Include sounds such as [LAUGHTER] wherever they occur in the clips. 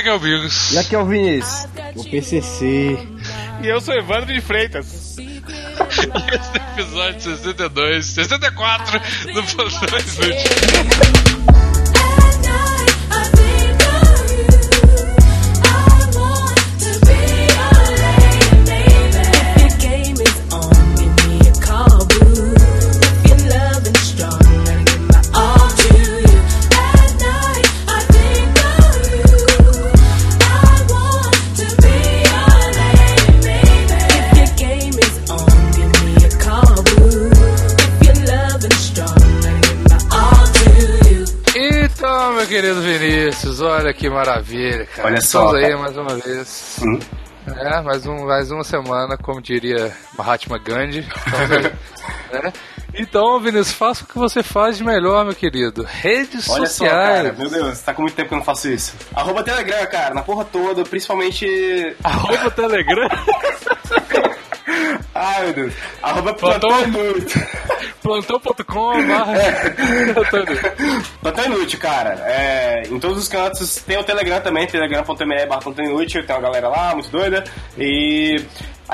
aqui é o Bigos. E aqui é o Vinícius, o PCC. E eu sou Evandro de Freitas. Esse é o episódio 62, 64 do Plantões Inúteis. Querido Vinícius, olha que maravilha, cara. Olha só, Estamos aí mais uma vez. Hum. É, mais, um, mais uma semana, como diria Mahatma Gandhi. Aí, [LAUGHS] né? Então, Vinícius, faça o que você faz de melhor, meu querido. Redes Olha só, sociais. cara, meu Deus, tá com muito tempo que eu não faço isso. Arroba Telegram, cara, na porra toda, principalmente. Arroba Telegram. [LAUGHS] Ai, meu Deus. Arroba Plantão- Plantão Inútil. Plantão.com Inútil, cara. É, em todos os cantos. Tem o Telegram também, telegram.me barra Plantão Inútil. Tem uma galera lá, muito doida. E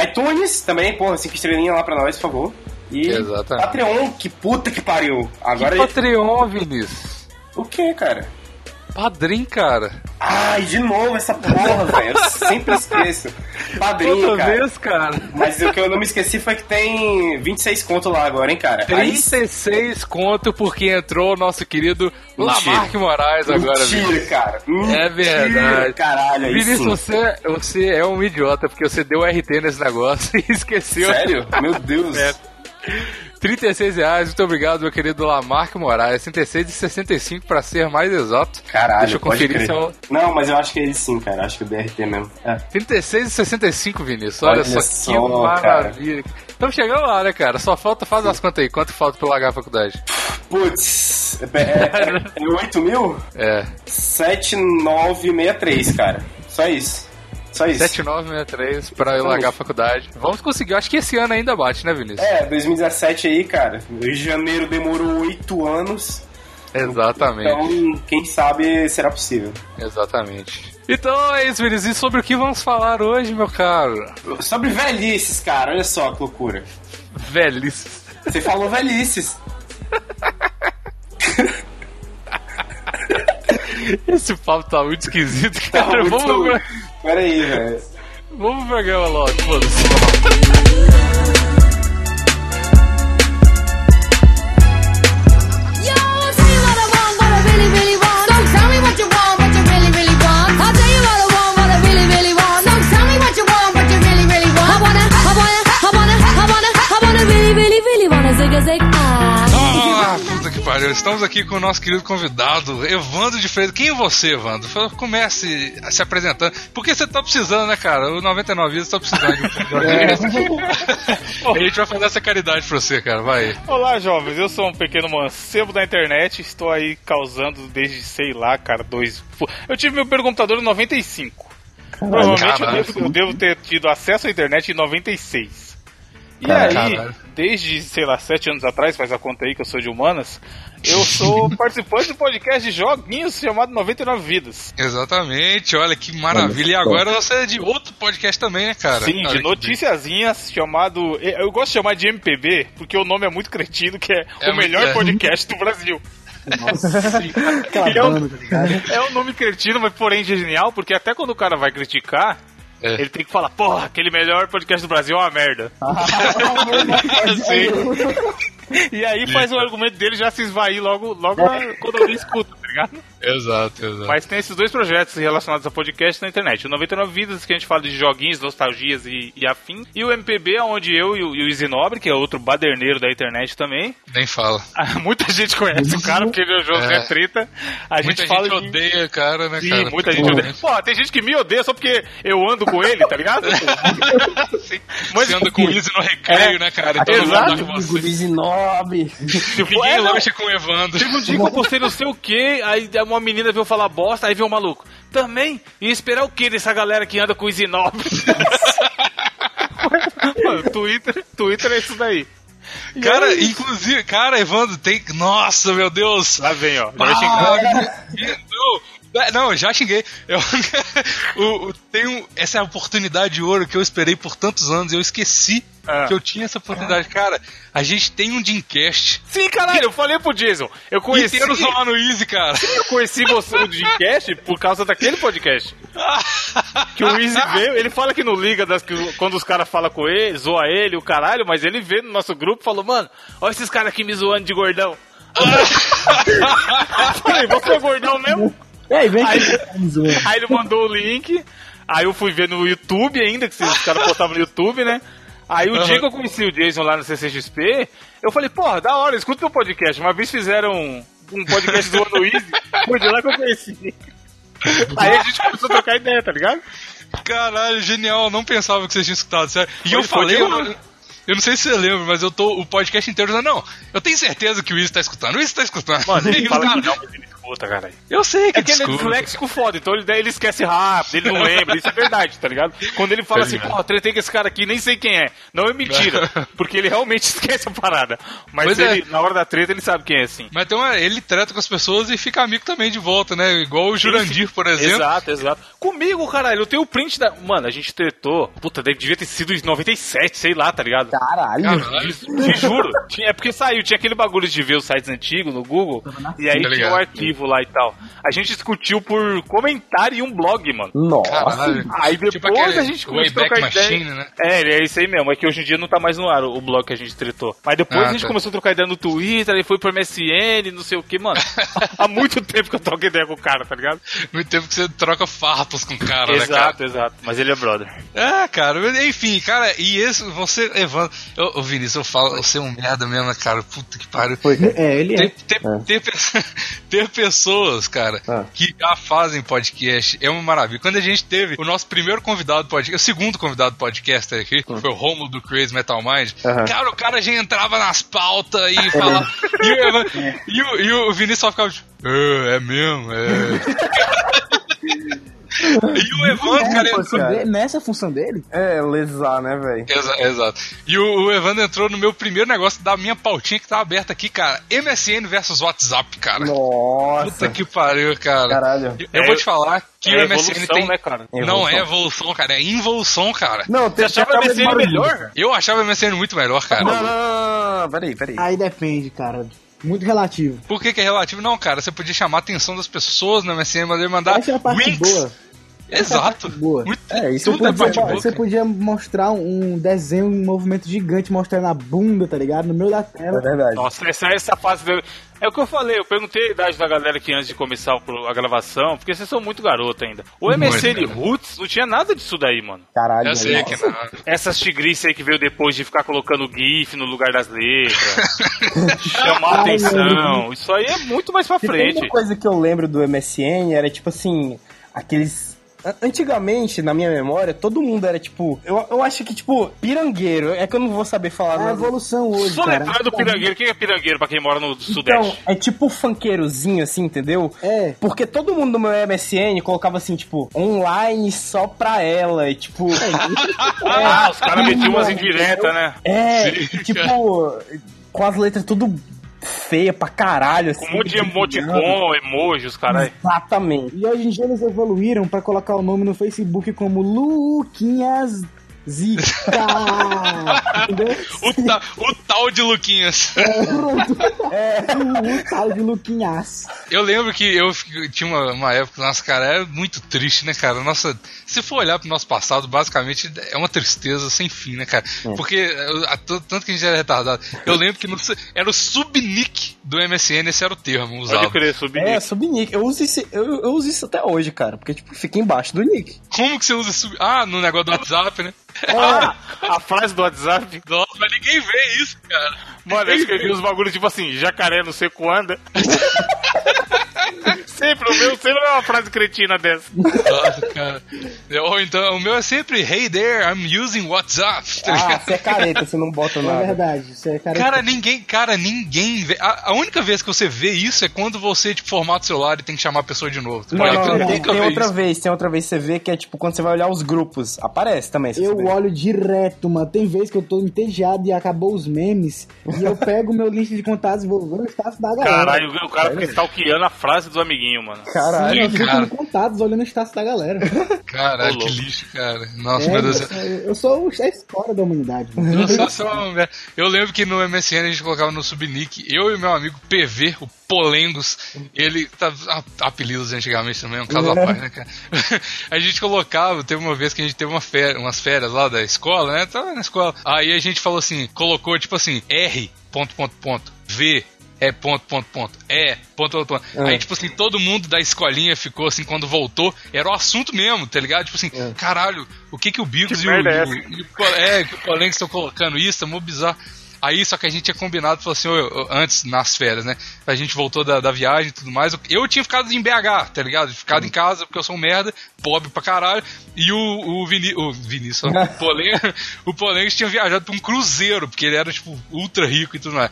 iTunes também, porra, cinco estrelinhas lá pra nós, por favor. E Exatamente. Patreon, que puta que pariu. Agora. Que Patreon, Vinícius. O que, cara? Padrim, cara. Ai, de novo essa porra, [LAUGHS] velho. Eu sempre esqueço. Padrinho, Outra cara. vez, cara. Mas o que eu não me esqueci foi que tem 26 conto lá agora, hein, cara? Aí- 36 conto porque entrou o nosso querido Mentira. Lamarck Moraes agora. Mentira, cara. É Mentira, verdade. Caralho, aí Vinícius, sim. você, você é um idiota, porque você deu RT nesse negócio [LAUGHS] e esqueceu. Sério? Meu Deus. É. 36 reais, muito obrigado, meu querido Lamarck Moraes. 36 e 65 pra ser mais exato. Caralho, Deixa eu conferir se é o... Não, mas eu acho que é ele sim, cara. Acho que o DRT mesmo. É. 36 e 65, Vinícius. Olha, Olha só, só, que maravilha. Estamos chegando lá, né, cara? Só falta, faz as contas aí. Quanto falta pra largar a faculdade? Putz, é, é, é 8 mil? É, 7963, cara. Só isso. Só isso. 7963 pra eu largar a faculdade. Vamos conseguir. Eu acho que esse ano ainda bate, né, Vinícius? É, 2017 aí, cara. Em janeiro demorou 8 anos. Exatamente. Então, quem sabe será possível. Exatamente. Então é isso, Vinícius. E sobre o que vamos falar hoje, meu caro? Sobre velhices, cara. Olha só que loucura. Velhices. Você falou velhices. [LAUGHS] Esse papo tá muito esquisito, Tá cara. muito... Vamos, Pera aí, velho. vamos pro programa logo, foda-se. Yo, pariu. Estamos aqui com o nosso querido convidado, Evandro de Freitas. Quem é você, Evandro? Comece se apresentando. Porque você tá precisando, né, cara? O 99 Vidas tá precisando de um audiência. [LAUGHS] A gente vai fazer essa caridade pra você, cara. Vai. Olá, jovens. Eu sou um pequeno mancebo da internet. Estou aí causando desde, sei lá, cara, dois. Eu tive meu computador em 95. Provavelmente eu devo, eu devo ter tido acesso à internet em 96. E Caralho. aí, desde, sei lá, sete anos atrás, faz a conta aí que eu sou de humanas, eu sou [LAUGHS] participante do podcast de joguinhos chamado 99 Vidas. Exatamente, olha que maravilha. E agora você é de outro podcast também, né, cara? Sim, Olha de noticiazinhas chamado. Eu gosto de chamar de MPB, porque o nome é muito cretino, que é, É o melhor é. podcast do Brasil. E é um- tá? É um nome cretino, mas porém genial, porque até quando o cara vai criticar, É. ele tem que falar, porra, aquele melhor podcast do Brasil é uma merda. [LAUGHS] [LAUGHS] E aí faz o argumento dele já se esvair logo, logo na- quando alguém escuta, tá ligado? Exato, exato. Mas tem esses dois projetos relacionados a podcast na internet. O 99 Vidas, que a gente fala de joguinhos, nostalgias e, e afim. E o MPB, onde eu e o, e o Isinobre, que é outro baderneiro da internet também. Nem fala. [LAUGHS] Ah, Muita gente conhece o cara, porque ele é o José É. Treta. A Muita gente fala gente de... odeia, cara, né, Sim, cara? muita gente odeia. Pô, tem gente que me odeia só porque eu ando com ele, tá ligado? [LAUGHS] Sim. Mas- Você anda com o Easy no recreio, É. né, cara? Então Exato. gosta de você. Dizinob. Tipo, Ninguém é, não. lancha com o Evandro. Teve um dia que eu postei não sei o que, aí uma menina veio falar bosta, aí veio um maluco. Também? E esperar o que dessa galera que anda com o Zinov? [LAUGHS] Mano, Twitter, Twitter é isso daí. Cara, inclusive, cara, Evandro, tem. Nossa, meu Deus! Lá vem, ó. Já vai xingar. Não, É, Não, eu já xinguei. Eu, [LAUGHS] o, o- tem um- essa é oportunidade de ouro que eu esperei por tantos anos e eu esqueci Ah. que eu tinha essa oportunidade. Cara, a gente tem um Dreamcast Sim, caralho, eu falei pro Jason. Eu conheci, inteiro só no Easy, cara. eu conheci você no Dreamcast por causa daquele podcast. Que o Easy veio, ele fala que não liga das, que quando os caras falam com ele, zoa ele, o caralho, mas ele veio no nosso grupo e falou, mano, olha esses caras aqui me zoando de gordão. [LAUGHS] eu falei, você é gordão mesmo? E aí, vem Aí- zoando. Aí ele mandou o link, aí eu fui ver no YouTube ainda, que os caras postavam no YouTube, né? Aí o dia que eu conheci o Jason lá no CCXP, eu falei, porra, da hora, escuta meu podcast. Uma vez fizeram um, podcast do Ano Easy, foi de lá que eu conheci. Aí a gente começou a trocar ideia, tá ligado? Caralho, genial. Eu não pensava que você tinha escutado, sério. E Foi- eu foi falei, de eu, lá. não- eu não sei se você lembra, mas eu tô o podcast inteiro dizendo, não, eu tenho certeza que o Easy tá escutando. O Easy tá escutando. Mano, [LAUGHS] ele fala que não, mas ele escuta, caralho. Eu sei que É que ele é disléxico foda, então ele, daí ele esquece rápido, ele não lembra, isso é verdade, tá ligado? Quando ele fala Tá assim, porra, tretei com esse cara aqui, nem sei quem é. Não é mentira, [LAUGHS] porque ele realmente [LAUGHS] esquece a parada. Mas é. ele, na hora da treta ele sabe quem é, assim. Mas tem uma, ele treta com as pessoas e fica amigo também de volta, né? Igual o Jurandir, por exemplo. Exato, exato. Comigo, caralho, eu tenho o print da. Mano, a gente tretou. Puta, deve- devia ter sido em 97, sei lá, tá ligado? Caralho. Caralho. Te juro. É porque saiu, tinha aquele bagulho de ver os sites antigos no Google. E aí Tá tinha ligado. um arquivo lá e tal. A gente discutiu por comentário e um blog, mano. Nossa. Caralho. Aí depois Tipo a gente começou a trocar ideia. Machine, né? É, é isso aí mesmo. É que hoje em dia não tá mais no ar o, blog que a gente tretou. Mas depois Ah, a gente tá. começou a trocar ideia no Twitter, aí foi pro MSN, não sei o que, mano. [LAUGHS] Há muito tempo que eu troco ideia com o cara, tá ligado? Muito tempo que você troca farpas com o cara, né, cara? exato, exato. Mas ele é brother. É, cara, mas, enfim, cara, e esse, você, Evandro, ô, ô Vinícius, eu falo, você é um merda mesmo, né, cara, puta que pariu. Foi. É, ele Ter, é. ter, ter, ter pessoas, cara, Ah. que já fazem podcast é uma maravilha. Quando a gente teve o nosso primeiro convidado podcast, o segundo convidado podcaster aqui, que foi o Romulo do Crazy Metal Mind, Aham. cara, o cara já entrava nas pautas e falava. e, o [LAUGHS] e o, e o Vinícius só ficava tipo, "É, é mesmo, é. [LAUGHS] e o Evandro, cara, Função dele- Nessa função dele? É, lesar, né, velho? Exa- exato. E o, o Evandro entrou no meu primeiro negócio da minha pautinha que tá aberta aqui, cara. MSN versus WhatsApp, cara. Nossa. Puta que pariu, cara. Caralho. Eu É, vou te falar que é o MSN evolução, tem. né, cara? Não é evolução. cara, é involução, cara. Não, Você achava o MSN melhor? Eu achava o MSN muito melhor, cara. Não, não, não, peraí, peraí. Aí depende, cara. Muito relativo. Por que, que é relativo? Não, cara, você podia chamar a atenção das pessoas no MSN, mas ele mandar. Essa é a parte winks. boa. É Exato. parte boa. Muito- É, isso tudo é Você parte podia, boa. você cara. podia mostrar um desenho, um movimento gigante mostrando a bunda, tá ligado? No meio da tela. É verdade. Nossa, essa, essa fase. do- É o que eu falei, eu perguntei a idade da galera aqui antes de começar a gravação, porque vocês são muito garoto ainda. O MSN Muito, Roots não tinha nada disso daí, mano. Caralho. Eu sei que não. Essas tigrices aí que veio depois de ficar colocando GIF no lugar das letras, [LAUGHS] chamar Ai, atenção, isso aí é muito mais pra frente. uma coisa que eu lembro do MSN era tipo assim, aqueles. Antigamente, na minha memória, todo mundo era tipo. Eu, eu acho que, tipo, pirangueiro. É que eu não vou saber falar. É a evolução hoje, Só cara. lembrar do pirangueiro. O que é pirangueiro pra quem mora no Então, Sudeste? é tipo funkerozinho, assim, entendeu? É. Porque todo mundo no meu MSN colocava assim, tipo, online só pra ela. E tipo. [LAUGHS] ah, os caras metiam umas indiretas, né? É, Sim, tipo, com as letras tudo feia pra caralho, assim. Com um monte de emoticon, emoji, os caras. Exatamente. E hoje em dia eles evoluíram pra colocar o nome no Facebook como Luquinhas Zica. O, ta- o tal de Luquinhas. O tal de Luquinhas. Eu lembro que eu tinha uma, uma época, nossa, cara, era muito triste, né, cara? Nossa, se for olhar pro nosso passado, basicamente é uma tristeza sem fim, né, cara? Porque a- t- tanto que a gente era retardado. Eu lembro que no era o subnick do MSN, esse era o termo usado. Pode crer, subir. É, subnick. Eu uso, esse, eu, eu uso isso até hoje, cara. Porque, tipo, fica embaixo do nick. Como que você usa sub... Ah, no negócio do WhatsApp, né? Ah, a frase do WhatsApp. Nossa, mas ninguém vê isso, cara. Mano, eu escrevi uns bagulhos tipo assim, jacaré não sei quando. [LAUGHS] sempre, o meu sempre é uma frase cretina dessa. Nossa, cara. Ou então, o meu é sempre, hey there, I'm using WhatsApp. tá Ah, você é careta, você não bota É nada. verdade. Isso é cara. Cara, ninguém, cara, ninguém vê. A, a única vez que você vê isso é quando você, tipo, formata o celular e tem que chamar a pessoa de novo. Não, Mas não, tu não, tem, outra isso. vez, tem outra vez que você vê que é tipo quando você vai olhar os grupos. Aparece também. Eu você olho direto, mano. Tem vezes que eu tô entediado e acabou os memes. E eu pego o meu link de contatos e vou ver o status da galera. Caralho, o cara fica stalkeando a frase dos amiguinhos. amiguinho, mano. Caralho. Sim, eu cara. no contatos olhando o status da galera. [LAUGHS] Caralho, que lixo, cara. Nossa, É, meu Deus. eu, eu sou a escola da humanidade. mano. Eu, sou só uma. Eu lembro que no MSN a gente colocava no subnick, eu e meu amigo PV, o Polengos, ele tá apelidos antigamente também, um caso à parte, né, cara? [LAUGHS] A gente colocava, teve uma vez que a gente teve uma férias, umas férias lá da escola, né? Tava na escola. Aí a gente falou assim, colocou tipo assim, R, ponto, ponto, ponto, V, é ponto, ponto, ponto, é, ponto, ponto, ponto. Ah. Aí, tipo assim, todo mundo da escolinha ficou assim, quando voltou, era o assunto mesmo, tá ligado? Tipo assim, caralho, o que que o Bigos Que e o, é e o- e é, que o estão colocando isso, é mó bizarro. Aí, só que a gente tinha combinado, falou assim, antes, nas férias, né? A gente voltou da, da viagem e tudo mais. Eu, eu tinha ficado em BH, tá ligado? Ficado em casa, porque eu sou um merda, pobre pra caralho. E o, o, Vini, o Vinícius, o [LAUGHS] Polengue, o Polengue tinha viajado pra um cruzeiro, porque ele era, tipo, ultra rico e tudo mais.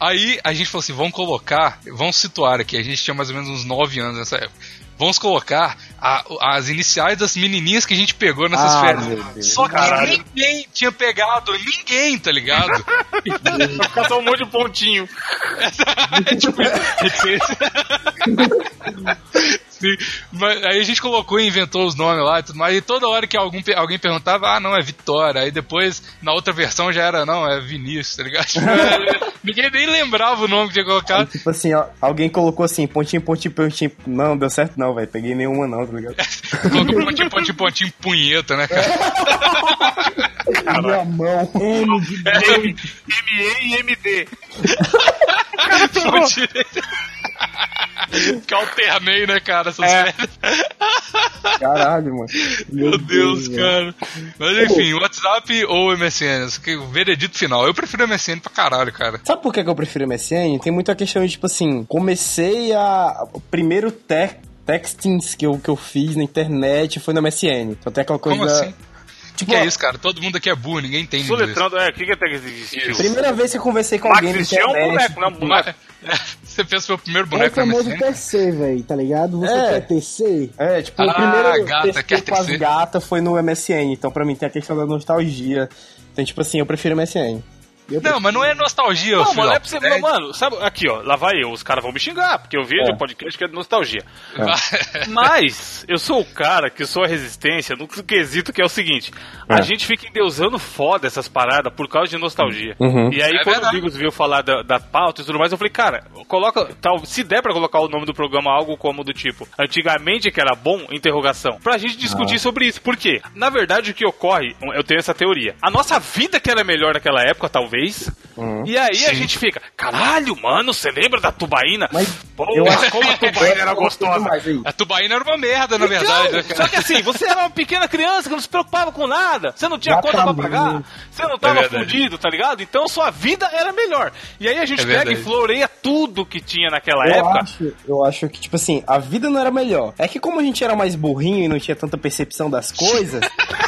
Aí a gente falou assim, vamos colocar, vamos situar aqui, a gente tinha mais ou menos uns 9 anos nessa época. Vamos colocar a- as iniciais das menininhas que a gente pegou nessas Ah, férias. Só que Caralho. ninguém tinha pegado, ninguém, tá ligado? Vai ficar só um monte de pontinho. É tipo isso. Sim, mas aí a gente colocou e inventou os nomes lá e tudo mais. E toda hora que algum, alguém perguntava, ah, não, é Vitória. Aí depois, na outra versão já era, não, é Vinícius, tá ligado? [LAUGHS] Ninguém nem lembrava o nome que tinha colocado. Tipo assim, ó, alguém colocou assim, pontinho, pontinho, pontinho. Não, deu certo não, velho. Peguei nenhuma não, tá ligado? [LAUGHS] Colocou pontinho, pontinho, pontinho, punheta, né, cara? Minha mão. M de M, ME e MD. Que eu alternei, né, cara? Essas É. Caralho, mano. Meu Deus, velho. cara. Mas enfim, WhatsApp ou MSN? O veredito final. Eu prefiro MSN pra caralho, cara. Sabe por que eu prefiro MSN? Tem muita questão de, tipo assim, comecei a... O primeiro te... textings que eu, que eu fiz na internet foi no MSN. Então tem aquela coisa... Como assim? O Tipo, que é isso, cara? Todo mundo aqui é burro, ninguém entende. Soletrando, é, o que que é que Primeira vez que eu conversei com Max alguém na Cristiano é um boneco, não é um boneco. Você pensa que foi o primeiro É o boneco famoso? TC, velho, tá ligado? Você É. quer TC? É, tipo, Ah, o primeiro gata, quer com as tecer. gatas foi no MSN. Então, pra mim, tem a questão da nostalgia. Então, tipo assim, eu prefiro MSN. Eu Não, mas não é nostalgia, Não, filho. mano, é pra você. Mano, sabe, aqui, ó, lá vai eu, os caras vão me xingar, porque eu vejo É. o podcast que é de nostalgia. [LAUGHS] Mas eu sou o cara que sou a resistência no quesito que é o seguinte: a É. gente fica endeusando foda essas paradas por causa de nostalgia. Uhum. E aí, É quando verdade. o Bigos veio falar da, da pauta e tudo mais, eu falei, cara, coloca. Tal, se der pra colocar o nome do programa algo como do tipo, antigamente que era bom, interrogação, pra gente discutir sobre isso. Por quê? Na verdade, o que ocorre, eu tenho essa teoria. A nossa vida que era melhor naquela época, talvez. E aí a gente fica, caralho, mano, você lembra da tubaína? Mas Pô, eu acho como a [LAUGHS] tubaína era gostosa. demais. A tubaína era uma merda, na verdade. né, Então, cara? só que assim, você era uma pequena criança que não se preocupava com nada. Você não tinha conta pra pagar. Você não tava É fudido, tá ligado? Então sua vida era melhor. E aí a gente É pega verdade. e floreia tudo que tinha naquela Eu época. acho, eu acho que, tipo assim, a vida não era melhor. É que como a gente era mais burrinho e não tinha tanta percepção das [LAUGHS] coisas,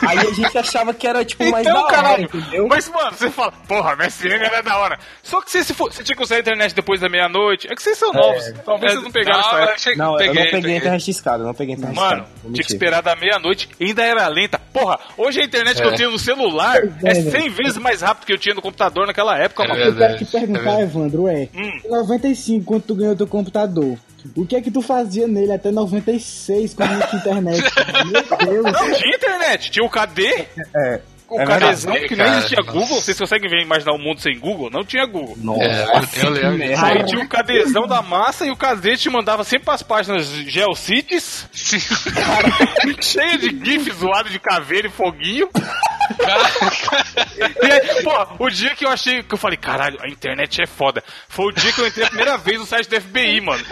aí a gente achava que era, tipo, mais da Então, hora, caralho, entendeu? mas mano, você fala, porra, MSN era da hora. Só que você, se for, você tinha que usar a internet depois da meia-noite. É que vocês são novos. Talvez vocês não pegaram essa época. Não, eu peguei, não peguei, peguei. internet escada, eu não peguei internet Mano, tinha que esperar da meia-noite, ainda era lenta. Porra, hoje a internet que É. eu tenho no celular é é, 100 vezes mais rápido que eu tinha no computador naquela época, É mano. Eu quero te perguntar, é. Evandro, é, Hum. em 95, quando tu ganhou teu computador, o que é que tu fazia nele até 96, quando não tinha internet? Meu Deus. Não tinha internet, tinha o KD, É, o é que nem cara. existia Google. Vocês conseguem ver, imaginar o mundo sem Google? Não tinha Google. Nossa, É, eu lembro. Aí tinha o KDzão da massa e o KD te mandava sempre as páginas Geocities, Sim. [LAUGHS] cheio de GIF zoado de caveira e foguinho. [LAUGHS] E aí, pô, o dia que eu achei, que eu falei, caralho, a internet é foda. Foi o dia que eu entrei a primeira vez no site do FBI, mano.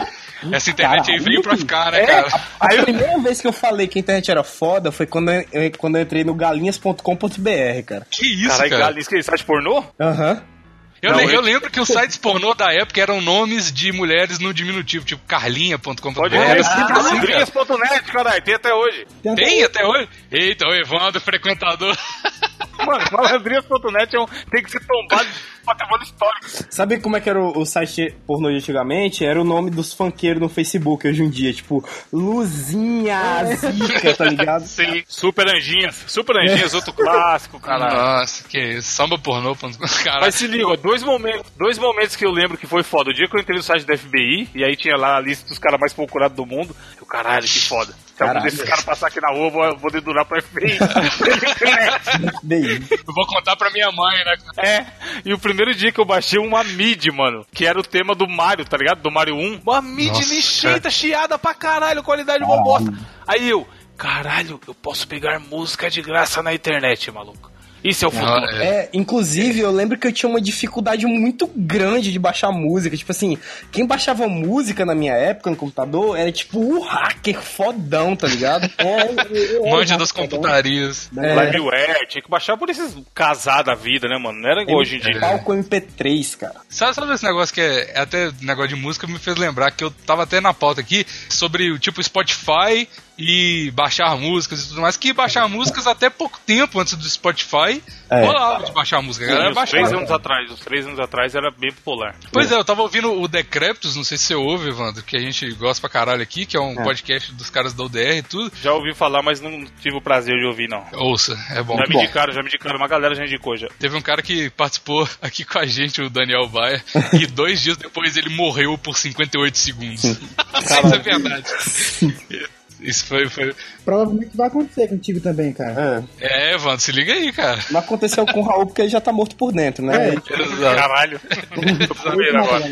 Essa internet aí Caralho. veio pra ficar, né, É, cara? a, a primeira vez que eu falei que a internet era foda foi quando eu, eu- quando eu entrei no galinhas.com.br, cara. Que isso, Caralho, cara? galinha, que site pornô? Aham. Eu, Não, le- eu- eu lembro que os sites pornô da época eram nomes de mulheres no diminutivo, tipo carlinha.com.br. Pode ver. assim, cara. Londrinhas.net, caralho, tem até hoje. Tem até- Tem até hoje? Eita, o Evandro, frequentador. [LAUGHS] Mano, malandrinhas.net é um, tem que ser tombado de patrimônio histórico. Sabe como é que era o, o site pornô de antigamente? Era o nome dos funkeiros no Facebook hoje em dia, tipo, Luzinha Zica, tá ligado? [LAUGHS] Sim. Super Anjinhas. Super Anjinhas, outro clássico, caralho. Nossa, que isso. Samba pornô. Caralho. Mas se liga, ó, dois momentos, dois momentos que eu lembro que foi foda. O dia que eu entrei no site da FBI, e aí tinha lá a lista dos caras mais procurados do mundo. Eu, caralho, que foda. Se algum Caralho. desses caras passar aqui na rua, eu vou, vou dedurar pra FBI. [LAUGHS] Eu vou contar pra minha mãe, né? é, e o primeiro dia que eu baixei uma mid, mano, que era o tema do Mario, tá ligado? Do Mario 1. Uma mid Nossa, lixeita, chiada pra caralho, qualidade uma bosta. Aí eu, caralho, eu posso pegar música de graça na internet, maluco. Isso é o futuro. Ah, é. É, inclusive, eu lembro que eu tinha uma dificuldade muito grande de baixar música. Tipo assim, quem baixava música na minha época no computador era tipo o hacker fodão, tá ligado? [LAUGHS] É, eu- das computarias. É. Liveware, tinha que baixar por esses casar da vida, né, mano? Não era igual hoje em dia. Palco MP3, cara. Sabe, sabe esse negócio que é, é até negócio de música me fez lembrar que eu tava até na pauta aqui sobre o tipo Spotify e baixar músicas e tudo mais, que baixar músicas até pouco tempo antes do Spotify É. rolava de baixar música. Sim, galera baixava. três anos atrás, uns três anos atrás era bem popular. Pois é, eu tava ouvindo o Decreptus, não sei se você ouve, Evandro, que a gente gosta pra caralho aqui, que é um podcast dos caras da UDR e tudo. Já ouvi falar, mas não tive o prazer de ouvir, não. Ouça, é bom. Já me indicaram, já me indicaram, uma galera já indicou já. Teve um cara que participou [LAUGHS] aqui com a gente, o Daniel Baia, e [LAUGHS] dois dias depois ele morreu por 58 segundos. [LAUGHS] Isso é verdade. Isso foi, foi. Provavelmente vai acontecer contigo também, cara. É. É, Evandro, se liga aí, cara. Não aconteceu com o Raul porque ele já tá morto por dentro, né? É. Exato. Caralho. Tô agora.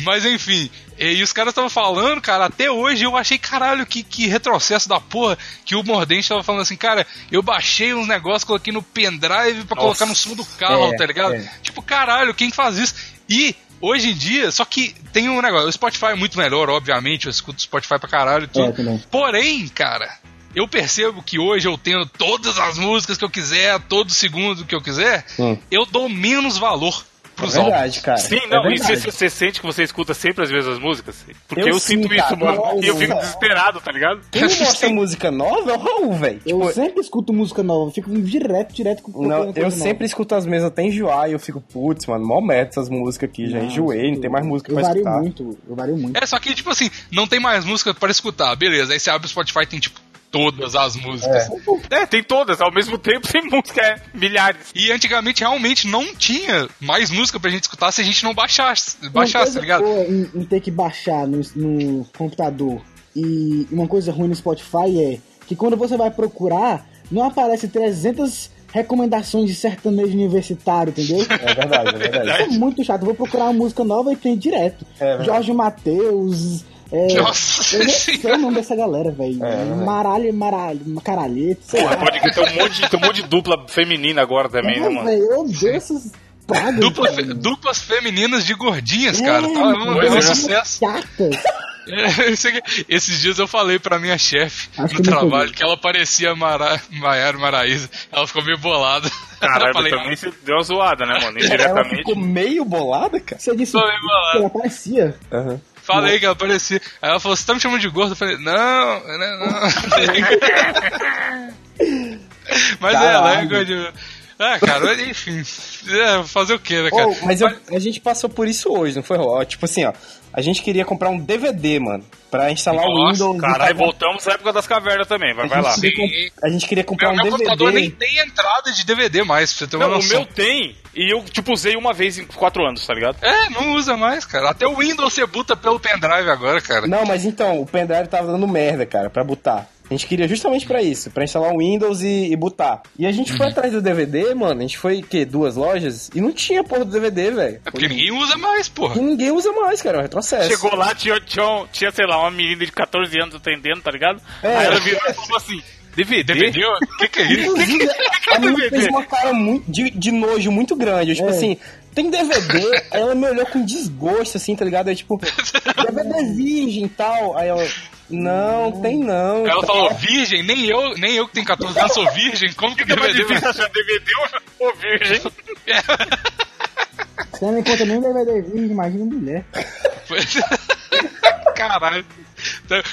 Mas enfim, e os caras estavam falando, cara, até hoje eu achei, caralho, que, que retrocesso da porra, que o Mordente tava falando assim, cara, eu baixei uns negócios, coloquei no pendrive pra colocar no som do carro, É, tá ligado? é. Tipo, caralho, quem faz isso? E hoje em dia, só que tem um negócio, o Spotify é muito melhor, obviamente, eu escuto Spotify pra caralho e tudo. É. Porém, cara, eu percebo que hoje eu tendo todas as músicas que eu quiser, todo segundo que eu quiser, Hum. eu dou menos valor pros álbuns. verdade, cara. Sim, É não, e verdade. você, sente que você escuta sempre as mesmas músicas? Porque Eu eu, sinto sim, isso, cara. mano. E eu fico desesperado, tá ligado? Quem me [LAUGHS] mostra música nova é o Raul, velho. Eu Tipo, sempre escuto música nova, fico direto, direto com Não, procurando eu sempre escuto as mesmas até enjoar e eu fico, putz, mano, mó merda essas músicas aqui, já nova. enjoei, não tem mais música eu pra vario escutar. muito, eu vario muito. É, só que, tipo assim, não tem mais música para escutar, beleza. Aí você abre o Spotify tem, tipo, todas as músicas. É, tem todas, ao mesmo tempo tem música, é, milhares. E antigamente realmente não tinha mais música pra gente escutar se a gente não baixasse, baixasse tá ligado? em, em ter que baixar no, no computador e uma coisa ruim no Spotify é que quando você vai procurar, não aparece 300 recomendações de sertanejo universitário, entendeu? É verdade, é verdade. Isso é muito chato. Eu vou procurar uma música nova e tem direto. É. Jorge Matheus. É, Nossa eu sei o nome dessa galera, velho. É, é. Maralho, maralho, caralhete, sei Porra, lá. pode ter um monte, de- tem um monte de dupla feminina agora também, né, É, mano? velho, eu odeio essas pragas. Dupla fe- duplas femininas de gordinhas, É, cara. Tá um, sucesso. Chatas. É, esses dias eu falei pra minha chefe no que trabalho que ela parecia Mara, Maiara Maraíza. Ela ficou meio bolada. Caralho, eu falei, também você deu uma zoada, né, mano? Ela Indiretamente. ficou meio bolada, cara. Você disse que ela parecia. Aham. Falei que ela parecia. Aí ela falou: Você tá me chamando de gordo? Eu falei: Não, né, não. [LAUGHS] Mas é, ela é Caralho. gordinha. Ah, cara, enfim. É, fazer o que, né, cara? Ô, mas eu- a gente passou por isso hoje, não foi, Raul? Tipo assim, ó. A gente queria comprar um DVD, mano, pra instalar o Nossa, Windows. e Caralho, voltamos à época das cavernas também, vai, vai lá. A gente, queria Sim. comp- a gente queria comprar Meu, um meu DVD. computador nem tem entrada de DVD mais, pra você ter uma Não, o noção. meu tem, e eu, tipo, usei uma vez em quatro anos, tá ligado? É, não usa mais, cara. Até o Windows você buta pelo pendrive agora, cara. Não, mas então, o pendrive tava dando merda, cara, pra botar. A gente queria justamente pra isso, pra instalar o Windows e, e botar. E a gente Uhum. foi atrás do DVD, mano, a gente foi, que, duas lojas, e não tinha porra do DVD, velho. É porque ninguém usa mais, porra. E ninguém usa mais, cara, é um retrocesso. Chegou lá, tinha, tinha, tinha, sei lá, uma menina de 14 anos atendendo, tá ligado? É. Aí ela virou e falou assim: DVD? DVD? O que, que é isso? [LAUGHS] Inclusive, a menina DVD? fez uma cara muito, de, de nojo muito grande. Tipo É. assim, tem DVD? Aí ela me olhou com desgosto, assim, tá ligado? Aí, tipo, DVD virgem e tal. Aí ela, não, tem não. Ela falou, virgem, nem eu, nem eu que tenho 14 anos sou virgem, como que mais DVD difícil achar DVD ou virgem. Você não encontra nem DVD virgem, imagina mulher. Pois- [LAUGHS] Caralho.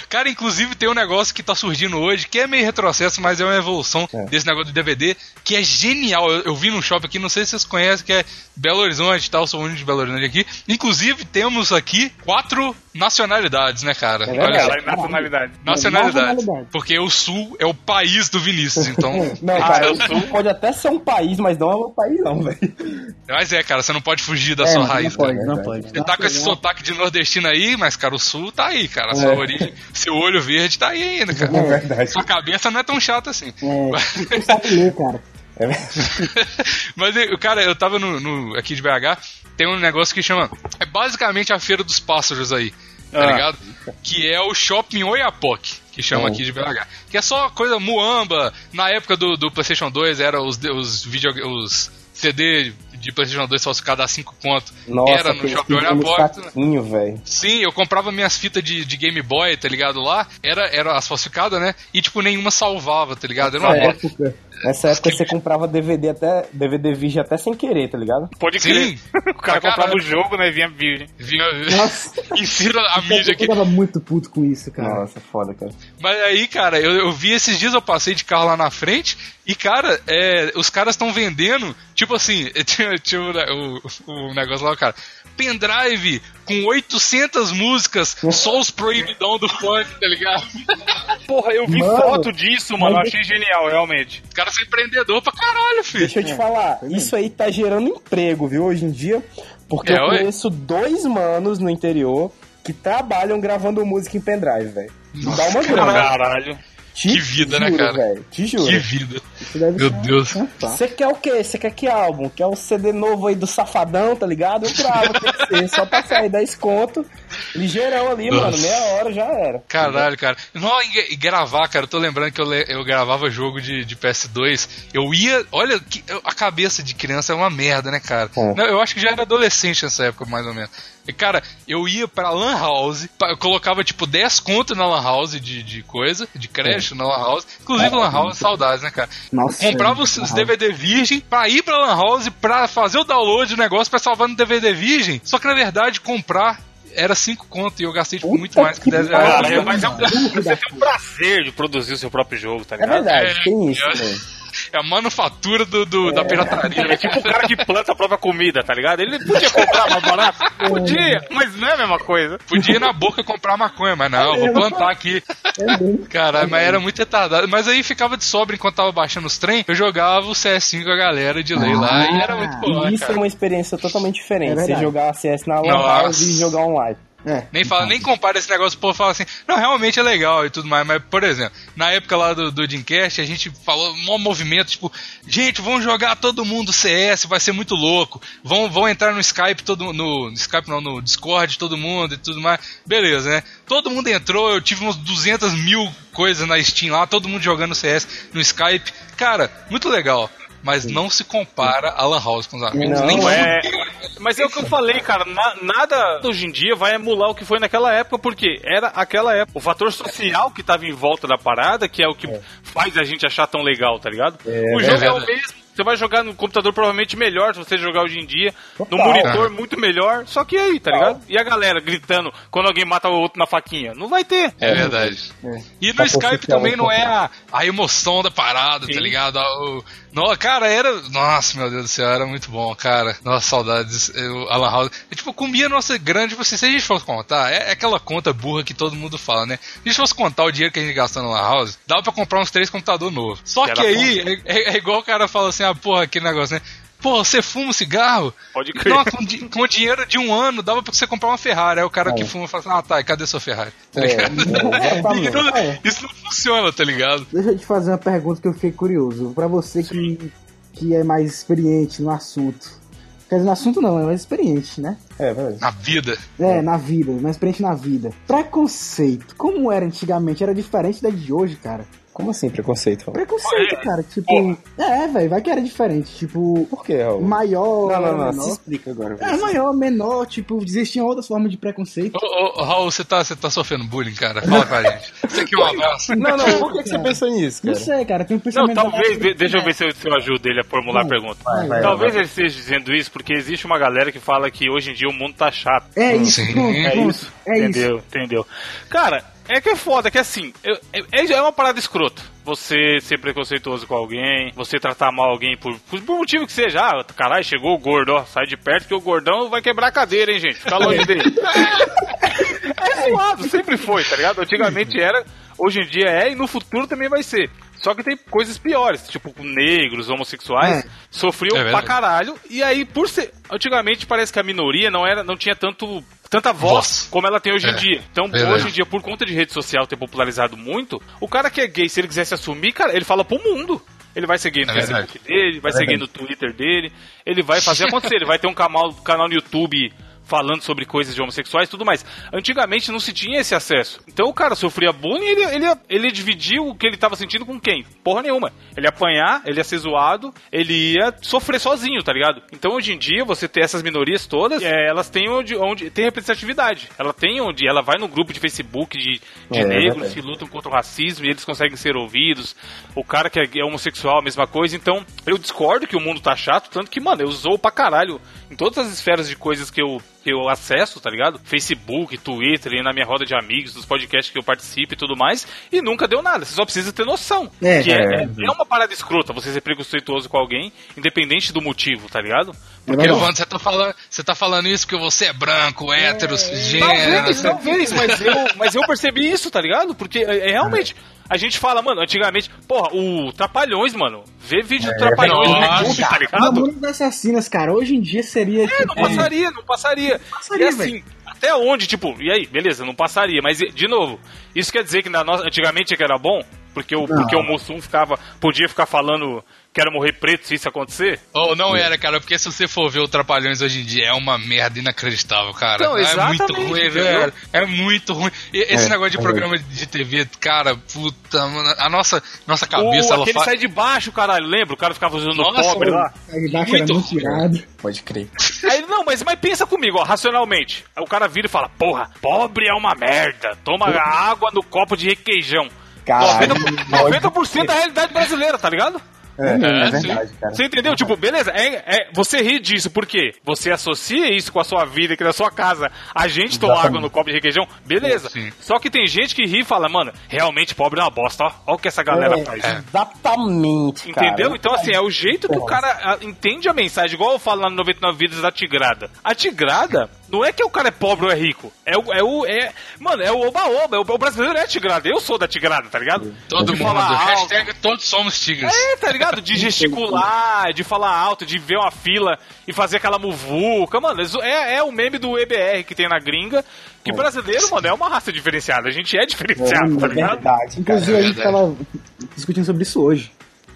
Cara, inclusive tem um negócio que tá surgindo hoje, que é meio retrocesso, mas é uma evolução desse negócio do DVD, que é genial. Eu, eu vi num shopping aqui, não sei se vocês conhecem, que é Belo Horizonte e tal, sou o único de Belo Horizonte aqui. Inclusive, temos aqui quatro nacionalidades, né, cara? É Olha só. Nacionalidade. Nacionalidade. Porque o Sul é o país do Vinícius, então. [LAUGHS] Não, Ah, cara, eu o Sul pode até ser um país, mas não é um país não, velho. Mas é, cara, você não pode fugir da É, sua não raiz. pode, né? não pode. Você tá com esse sotaque de nordestino aí, mas, cara, o sul tá aí, cara. É. origem, seu olho verde tá aí ainda, cara. É verdade. Sua cabeça não é tão chata assim. É, [LAUGHS] tu sabe cara. É verdade. [LAUGHS] Mas, cara, eu tava no, no- aqui de BH, tem um negócio que chama. É basicamente a Feira dos Pássaros aí, tá Ah. ligado? Que é o Shopping Oiapoque, que chama aqui de BH. Que é só coisa muamba. Na época do, do PlayStation 2, era os, os, video, os CD de PlayStation 2 falsificado a 5 conto. Nossa, era no Shopping Oiapoque. saquinho, velho. Sim, eu comprava minhas fitas de, de Game Boy, tá ligado? Lá, era, era as falsificadas, né? E, tipo, nenhuma salvava, tá ligado? Era uma bosta. Época. Nessa época você comprava DVD até DVD virgem até sem querer, tá ligado? Pode Sim. crer. [LAUGHS] O cara Pra comprava caralho. o jogo, né? Vinha virgem. Vinha, Nossa, [LAUGHS] insira a mídia aqui. eu tava muito puto com isso, cara. Nossa, foda, cara. Mas aí, cara, eu, eu vi esses dias, eu passei de carro lá na frente e, cara, é, os caras estão vendendo, tipo assim, [LAUGHS] tinha, tinha o, o, o negócio lá, cara, pendrive com 800 músicas, só os proibidão do funk, tá ligado? Porra, eu vi Mano, foto disso, mano. Eu mas- achei genial, realmente. Os caras são empreendedor pra caralho, filho. Deixa eu te falar, isso aí tá gerando emprego, viu, hoje em dia. Porque É, eu conheço dois manos no interior que trabalham gravando música em pendrive, velho. Dá uma grana. Caralho. Te Que vida, né, juro, cara? velho, Te juro. Que vida. Meu ser um- Deus. um. Você quer o quê? Você quer que álbum? Quer o CD novo aí do Safadão, tá ligado? Eu gravo, tem que ser. Só pra sair 10 conto. Ligeirão ali, mano. Meia hora já era. Caralho, cara. Não, e, e gravar, cara, eu tô lembrando que eu, eu gravava jogo de, de PS2. Eu ia. Olha, a cabeça de criança é uma merda, né, cara? É. Não, eu acho que já era adolescente nessa época, mais ou menos. E, cara, eu ia pra Lan House, eu colocava tipo 10 conto na Lan House de, de coisa, de crédito na Lan House. Inclusive, Lan House, saudades, né, cara? Nossa, Comprava os, os. DVD virgem pra ir pra Lan House pra fazer o download do negócio pra salvar no DVD virgem. Só que na verdade, comprar era 5 conto e eu gastei tipo, muito mais que que 10 pariu. reais. Cara, mas é um, você tem o prazer de produzir o seu próprio jogo, tá É ligado? verdade, É, tem isso é. também. [LAUGHS] É a manufatura do, do- da pirataria. É tipo o cara que planta a própria comida, tá ligado? Ele podia [LAUGHS] comprar mais barato? Podia, mas não é a mesma coisa. Podia ir na boca comprar maconha, mas não, vou plantar aqui. É. Caralho, mas era muito retardado. Mas aí ficava de sobra enquanto tava baixando os trem, eu jogava o CS5 com a galera de lei lá e era muito bom, E né, isso é cara. uma experiência totalmente diferente. É você jogar CS na Lan e jogar online. É. Nem fala, nem compara esse negócio, o povo fala assim, não, realmente é legal e tudo mais, mas, por exemplo, na época lá do, do Dreamcast, a gente falou um movimento, tipo, gente, vamos jogar todo mundo CS, vai ser muito louco, vão, vão entrar no Skype, todo no, no Skype não, no Discord, todo mundo e tudo mais, beleza, né? Todo mundo entrou, eu tive uns 200 mil coisas na Steam lá, todo mundo jogando CS no Skype, cara, muito legal. Mas não se compara a Lan House com os amigos. Não, nem é. [LAUGHS] Mas é o que eu falei, cara. na- nada hoje em dia vai emular o que foi naquela época, porque era aquela época. O fator social que tava em volta da parada, que é o que faz a gente achar tão legal, tá ligado? o jogo é, o mesmo. Você vai jogar no computador provavelmente melhor se você jogar hoje em dia. No Total. monitor muito melhor. Só que aí, tá ligado? E a galera gritando quando alguém mata o outro na faquinha? Não vai ter. É verdade. É. E no Tá Skype também não é a, a emoção da parada, tá Sim. ligado? O, no, cara, era. Nossa, meu Deus do céu, era muito bom, cara. Nossa, saudades. Eu, a Lan House. Eu, tipo, comia nossa grande. Tipo assim, se a gente fosse contar, é, é aquela conta burra que todo mundo fala, né? Se a gente fosse contar o dinheiro que a gente gastou na Lan House, dava pra comprar uns três computadores novos. Só Que que, aí, é, é- é igual o cara fala assim, ah, porra, aquele negócio, né? Pô, você fuma um cigarro? Pode crer. Não, com, di- com dinheiro de um ano dava pra você comprar uma Ferrari. Aí o cara que fuma fala assim, ah tá, e cadê sua Ferrari? Tá É, ligado? é, [LAUGHS] não- É. isso não funciona, tá ligado? Deixa eu te fazer uma pergunta que eu fiquei curioso. Pra você que, que é mais experiente no assunto. Quer dizer, no assunto não, é mais experiente, né? É, verdade. Na vida. É, na vida, mais experiente na vida. Preconceito, como era antigamente, era diferente da de hoje, cara. Como assim preconceito? Raul? Preconceito, cara, tipo. É, velho, vai que era diferente. Tipo, Por que, Raul? maior. Não, não, não. menor. Se explica agora. É, maior, menor, tipo, existiam outras formas de preconceito. Ô, ô, ô, Raul, você tá, você tá sofrendo bullying, cara? Fala pra gente. Você quer um abraço? Não, não. Por que, que você pensou nisso, Não cara? sei, cara, tem um Não, pensamento. talvez, de- deixa eu ver se eu, se eu ajudo ele a formular a Vai, pergunta. vai, vai, talvez ele esteja dizendo isso porque existe uma galera que fala que hoje em dia o mundo tá chato. É isso, Sim. pronto, É pronto. isso. É isso. entendeu? Entendeu? Cara, É que é foda, que assim, eu- é, é uma parada escrota. Você ser preconceituoso com alguém, você tratar mal alguém por, por, por motivo que seja. Ah, caralho, chegou o gordo, ó, sai de perto que o gordão vai quebrar a cadeira, hein, gente? Fica longe dele. [LAUGHS] é zoado, sempre foi, tá ligado? Antigamente era, hoje em dia é e no futuro também vai ser. Só que tem coisas piores, tipo negros, homossexuais, É. sofriam É pra caralho. E aí, por ser. Antigamente parece que a minoria não era, não tinha tanto. Tanta voz, Voz. como ela tem hoje em É. dia. Então, Verdade. hoje em dia, por conta de rede social ter popularizado muito, o cara que é gay, se ele quiser se assumir, cara, ele fala pro mundo. Ele vai seguir no É Facebook dele, vai seguir no Twitter dele, ele vai fazer acontecer, ele vai ter um canal, canal no YouTube falando sobre coisas de homossexuais e tudo mais. Antigamente não se tinha esse acesso. Então o cara sofria bullying e ele, ele, ele dividia o que ele tava sentindo com quem? Porra nenhuma. Ele ia apanhar, ele ia ser zoado, ele ia sofrer sozinho, tá ligado? Então hoje em dia você ter essas minorias todas, é, elas têm onde, onde tem representatividade. Ela tem onde ela vai no grupo de Facebook de, de É, negros verdade. que lutam contra o racismo e eles conseguem ser ouvidos. O cara que é homossexual, a mesma coisa. Então, eu discordo que o mundo tá chato, tanto que, mano, eu usou pra caralho em todas as esferas de coisas que eu, eu acesso, tá ligado? Facebook, Twitter, e na minha roda de amigos, dos podcasts que eu participo e tudo mais, e nunca deu nada. Você só precisa ter noção. É, que é, é. é, é uma parada escrota você ser preconceituoso com alguém, independente do motivo, tá ligado? Porque, Não, não. Evandro, você tá, falando, você tá falando isso porque você é branco, hétero, cisgênero. Talvez, talvez, mas eu, mas eu percebi isso, tá ligado? Porque é, é realmente. A gente fala, mano, antigamente, porra, o Trapalhões, mano. Vê vídeo do Trapalhões no YouTube, tá ligado? Mamonas Assassinas, cara, hoje em dia seria. É, não passaria, não passaria. Passaria, e assim, até onde, tipo, e aí, beleza, não passaria. Mas, de novo, isso quer dizer que na nossa, antigamente que era bom? Porque o, porque o Mussum ficava, podia ficar falando quero morrer preto se isso acontecer? Ou não era, cara, porque se você for ver o Trapalhões hoje em dia, é uma merda inacreditável, cara. Então, é muito ruim, entendeu? velho. É muito ruim. E esse É, negócio de é programa de TV, cara, puta, mano, a nossa, nossa cabeça, o, ela aquele faz. sai de baixo, caralho, lembra? O cara ficava usando Nossa, pobre lá. Aí de baixo era Muito muito irado. Pode crer. Aí, não, mas, mas pensa comigo, ó, racionalmente. Aí o cara vira e fala, porra, pobre é uma merda. Toma água no copo de requeijão. Caralho. 90%, 90 da realidade brasileira, tá ligado? É, é, É, verdade, cara. Você entendeu? Tipo, beleza, é, é, você ri disso, por quê? Você associa isso com a sua vida aqui na sua casa. A gente toma água no copo de requeijão, beleza. Sim. Só que tem gente que ri e fala, mano, realmente pobre é uma bosta, ó. Ó o que essa galera É, faz. Exatamente, cara. Entendeu? Então, assim, é o jeito que o cara ah, entende a mensagem, igual eu falo lá no 99 Vidas da Tigrada. A Tigrada não é que o cara é pobre ou é rico. É o. É o é, mano, é o oba-oba. é O, o brasileiro é Tigrada. Eu sou da Tigrada, tá ligado? Todo De mundo. falar alto. Hashtag todos somos tigres. É, tá ligado? De [LAUGHS] gesticular, de falar alto, de ver uma fila e fazer aquela muvuca. Mano, é, é o meme do EBR que tem na gringa. Que brasileiro, mano, é uma raça diferenciada. A gente é diferenciado, tá É ligado? verdade, cara. Inclusive, a gente verdade. tava discutindo sobre isso hoje.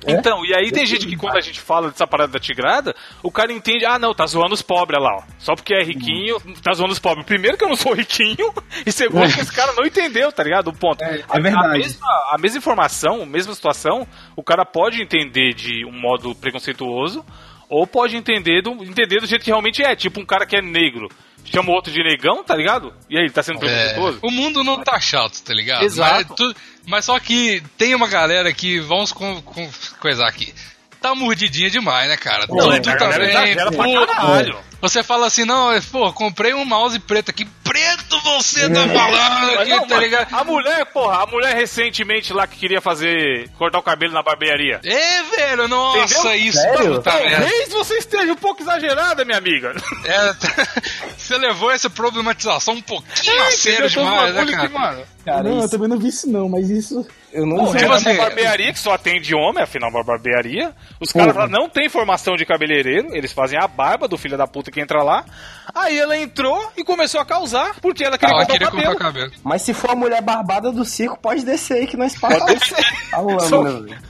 Então, e aí tem gente que quando a gente fala dessa parada da tigrada, o cara entende, ah não, tá zoando os pobres olha lá, ó. Só porque é riquinho, tá zoando os pobres. Primeiro que eu não sou riquinho, [LAUGHS] e segundo que esse cara não entendeu, tá ligado? O ponto. É, é A- A verdade. mesma, a mesma informação, a mesma situação, o cara pode entender de um modo preconceituoso, ou pode entender do, entender do jeito que realmente é. Tipo um cara que é negro. Chama o outro de negão, tá ligado? E aí, ele tá sendo É, preconceituoso? o mundo não tá chato, tá ligado? Exato. Mas, tu- mas só que tem uma galera que, vamos com, com coisar aqui, tá mordidinha demais, né, cara? Pô, Tudo exagera pra pô, caralho. Você fala assim, não, é, pô, comprei um mouse preto aqui. Preto você tá falando Mas aqui, não, tá ligado? A mulher, porra, a mulher recentemente lá que queria fazer. cortar o cabelo na barbearia. É, velho, nossa, Entendeu? isso. Sério? merda. Talvez você esteja um pouco exagerada, minha amiga. É, [LAUGHS] você levou essa problematização um pouquinho a sério demais, né, cara? que, mano, Cara, não, eu isso, também não vi isso não, mas isso... eu não sei. é tipo uma assim, barbearia que só atende homem, afinal, uma barbearia. Os caras lá não tem formação de cabeleireiro, eles fazem a barba do filho da puta que entra lá. Aí ela entrou e começou a causar, porque ela queria Ela cortar queria o cabelo. cortar o cabelo. Mas se for a mulher barbada do circo, pode descer aí que nós passamos. A Só,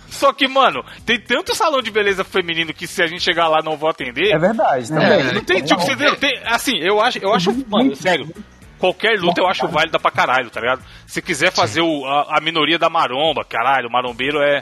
só que, mano, tem tanto salão de beleza feminino que se a gente chegar lá não vou atender. É verdade, também. É, Não tem, tipo, você tem, tem- assim, eu acho, eu acho, mano, sério, qualquer luta eu acho válida pra caralho, tá ligado? Se quiser fazer o, a, a minoria da maromba, caralho, o marombeiro é,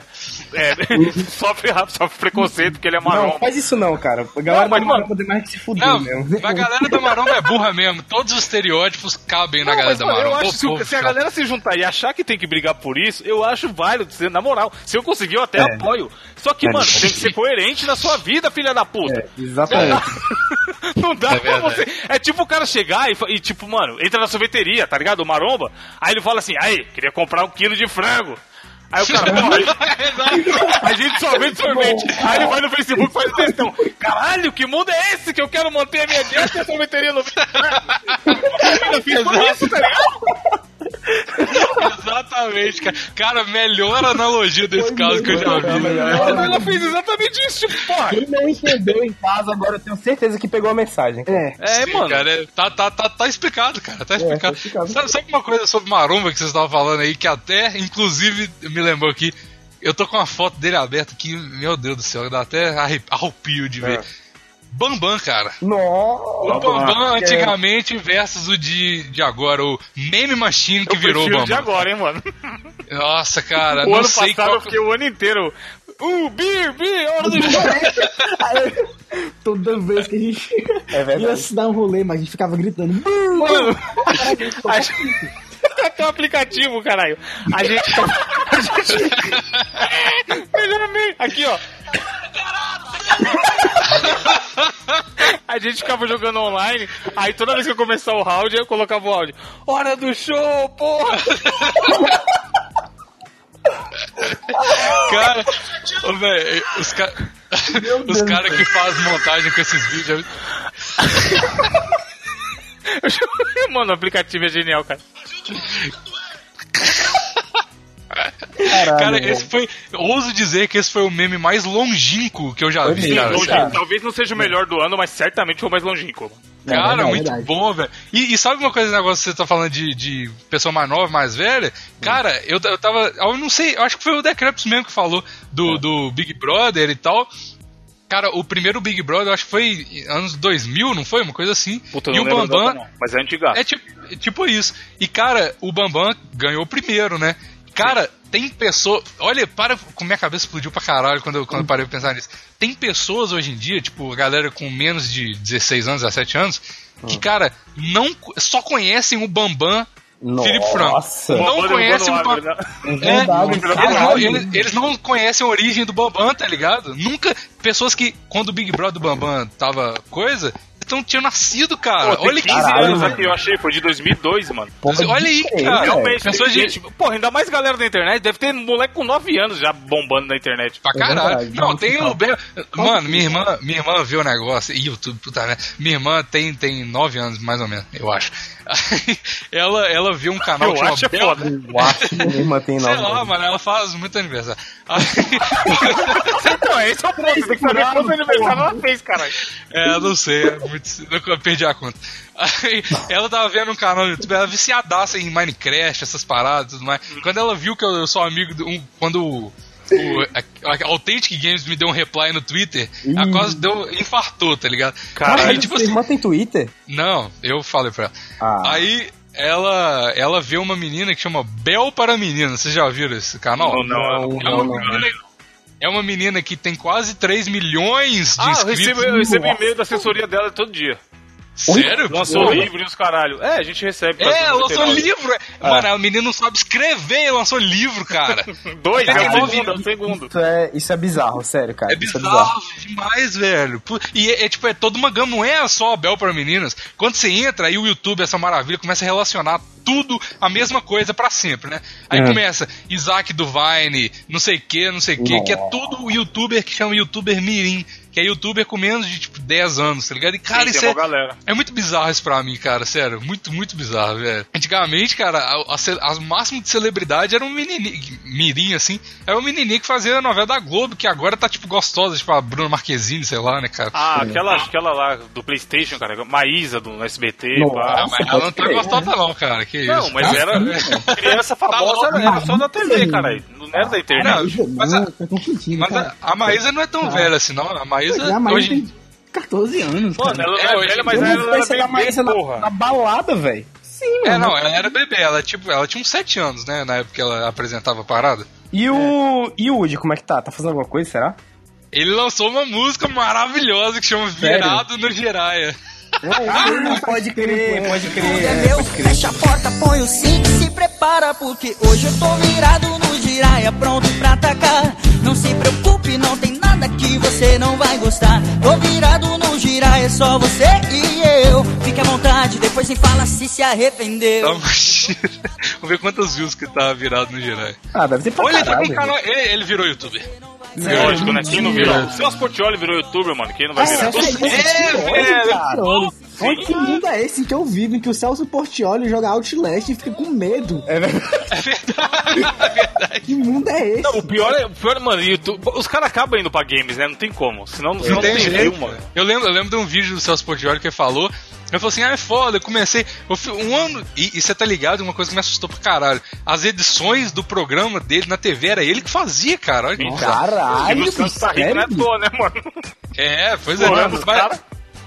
é [LAUGHS] sofre, sofre preconceito porque ele é Não, maromba. faz isso não, cara. A galera Não, mas, não mano- poder mais que se fuder Não, mesmo. a galera da Maromba é burra mesmo. Todos os estereótipos cabem na Não, galera mas, da mano, eu Maromba. acho que se, a galera se juntar e achar que tem que brigar por isso, eu acho válido, na moral. Se eu conseguir, eu até apoio. Só que, É. mano, tem que ser coerente na sua vida, filha da puta. É, exatamente. [LAUGHS] [LAUGHS] Não dá É pra você. É tipo o cara chegar e, e, tipo, mano, entra na sorveteria, tá ligado? O maromba. Aí ele fala assim, aí, queria comprar um quilo de frango. Aí o cara, [LAUGHS] porra, [LAUGHS] a gente só vende sorvete. Aí ele vai no Facebook e faz questão. Caralho, que mundo é esse que eu quero manter a minha dieta e a sorveteria no Eu fiz isso, tá ligado? Exatamente, cara. Cara, melhor analogia desse caso que eu já vi. né? Ela fez exatamente isso, tipo, porra. Quem não entendeu em casa, agora eu tenho certeza que pegou a mensagem. É. É, Sim, mano. Cara, é- tá, tá, tá, tá explicado, cara. Tá explicado. explicado. Sabe, sabe uma coisa sobre Maromba que vocês estavam falando aí, que até, inclusive, me lembrou aqui. Eu tô com uma foto dele aberta aqui, meu Deus do céu, dá até arre- arrepio de ver. Bambam, cara. Nossa. O Bambam antigamente versus o de, de agora, o Meme Machine que Eu virou o prefiro de Bambam. agora, hein, mano. Nossa, cara, O não ano sei passado qual... eu fiquei o ano inteiro. Uh, bir, bir, hora do jogo. [LAUGHS] Toda vez que a gente É ia se dar um rolê, mas a gente ficava gritando. Mano, [LAUGHS] a gente... [LAUGHS] Tem um aplicativo, caralho. A gente. A gente. Aqui, ó. A gente ficava jogando online, aí toda vez que eu começava o round, eu colocava o áudio. Hora do show, porra! Cara, ô, velho, os caras. Os caras que fazem montagem com esses vídeos. [LAUGHS] [LAUGHS] Mano, o aplicativo é genial, cara. Caralho, Cara, velho. esse foi. Ouso dizer que esse foi o meme mais longínquo que eu já Foi vi, mesmo, cara. talvez não seja o melhor do ano, mas certamente foi o mais longínquo. É Cara, verdade, muito verdade. bom, velho. E, e sabe uma coisa, negócio que você tá falando de, de pessoa mais nova, mais velha? Cara, eu, eu tava. Eu não sei, eu acho que foi o Decreps mesmo que falou do, do Big Brother e tal. Cara, o primeiro Big Brother, eu acho que foi anos 2000, não foi? Uma coisa assim. Puta, e o Bambam. não, mas é antiga. É tipo, é tipo isso. E, cara, o Bambam ganhou o primeiro, né? Cara, tem pessoas. Olha, para como minha cabeça explodiu pra caralho quando eu, quando eu parei pra pensar nisso. Tem pessoas hoje em dia, tipo, a galera com menos de 16 anos, 17 anos, que, cara, não só conhecem o Bambam Felipe Franco. Nossa. Não conhecem o Bambam. né? É, eles, eles- eles não conhecem a origem do Bambam, tá ligado? Nunca. Pessoas que, quando o Big Brother do Bambam tava coisa, então tinham nascido, cara. Pô, Olha 15 que caralho, anos velho. aqui, eu achei, foi de 2002, mano. Porra, Olha aí, cara. Realmente, pessoas de- gente- Porra, ainda mais galera da internet, deve ter moleque com 9 anos já bombando na internet. Pra caralho. verdade, não, tem o. Be- Mano, minha irmã, minha irmã viu o negócio. Ih, YouTube, puta merda. Minha irmã tem, tem 9 anos, mais ou menos, eu acho. [LAUGHS] Ela, ela viu um canal Eu que chama acho é Bel- foda. Eu acho minha irmã tem [LAUGHS] Sei nove lá, anos. mano, ela faz muito aniversário. Então, esse é o ponto, você tem que saber quanto aniversário ela fez, caralho. é, não sei, é muito, [LAUGHS] eu perdi a conta. Aí, ela tava vendo um canal no YouTube, ela viciadaça em Minecraft, essas paradas e tudo mais. Quando ela viu que eu, eu sou amigo do. Um, quando o. o a, a Authentic Games me deu um reply no Twitter, ela quase deu, infartou, tá ligado? Caralho, Aí, tipo sua assim, irmã tem Twitter? Não, eu falei pra ela. Ah. Aí ela, ela vê uma menina que chama Bel para Menina. Vocês já viram esse canal? Não, não, Não, uma, não, não. É uma menina que tem quase 3 milhões de Ah, eu inscritos. recebo, eu recebo e-mail da assessoria dela todo dia. Sério? Lançou Pô. livro e os caralho. É, a gente recebe. É, lançou 99. livro. Mano, a menina não sabe escrever, lançou livro, cara. [LAUGHS] Dois, é Tem o segundo, é o segundo. Isso é, isso é bizarro, sério, cara. É Isso bizarro demais, velho. E é, é, tipo, é toda uma gama, não é só a Bel para meninas. Quando você entra, aí o YouTube, essa maravilha, começa a relacionar tudo a mesma coisa pra sempre, né? Aí É. começa Isaac do Vine, não sei o que, não sei o que, que é tudo youtuber que chama youtuber mirim, que é youtuber com menos de tipo 10 anos, tá ligado? E cara, Sim, isso é, galera. é muito bizarro isso pra mim, cara, sério. Muito, muito bizarro, velho. Antigamente, cara, a máximo de celebridade era um menininho, mirim, assim. Era um menininho que fazia a novela da Globo, que agora tá, tipo, gostosa, tipo a Bruna Marquezine, sei lá, né, cara. Ah, aquela, aquela lá do Playstation, cara. Maísa do SBT. Nossa. pá. Ah, mas ela não tá crer. gostosa não, cara, que Não, isso. mas era criança famosa, louco, era só na TV, cara. Não era da internet. Não, mas a- Não, tá confundindo, Mas a, a Maísa não é tão velha assim, não. A Maísa, Já, mas hoje... tem 14 anos. Mano, cara. ela É, é, hoje- velha, mas Eu ela era bebê, Maísa na, porra. na balada, velho. Sim, É, mano. não, ela era bebê, ela, tipo, ela tinha uns 7 anos, né, na época que ela apresentava a parada. E o. E o Woody, como é que tá? Tá fazendo alguma coisa, será? Ele lançou uma música maravilhosa que chama Virado no Giraia. Ah, pode crer, pode é crer. meu. Fecha a porta, põe o cinto e se prepara, porque hoje eu tô virado no giraia, pronto pra atacar. Não se preocupe, não tem nada que você não vai gostar. Tô virado no giraia, só você e eu. Fique à vontade, depois me fala se se arrependeu. Tá. [LAUGHS] Vamos ver quantas views que tá virado no geral. Ah, deve ter pra Olha, ele tá com caralho. canal. Ele, ele virou youtuber. Lógico, né? Quem não virou? O Celso Portioli virou youtuber, mano. Quem não vai virar? Celso Os- É, velho. Olha que mundo é esse em que eu vivo, em que o Celso Portioli joga Outlast e fica com medo. É verdade. É verdade, é verdade. Que mundo é esse? Não, o pior é, o pior, mano, YouTube, os caras acabam indo pra games, né? Não tem como. Senão, senão não tem view, mano. Eu lembro, eu lembro de um vídeo do Celso Portioli que ele falou. Ele falou assim: ah, é foda, eu comecei. eu fi- um ano. E, e você tá ligado? Uma coisa que me assustou pra caralho. As edições do programa dele na TV era ele que fazia, cara. Olha que bizarro. Caralho, E o Santos tá rico, não é à sério? toa, né, mano? É, pois é. Mano, mas- cara-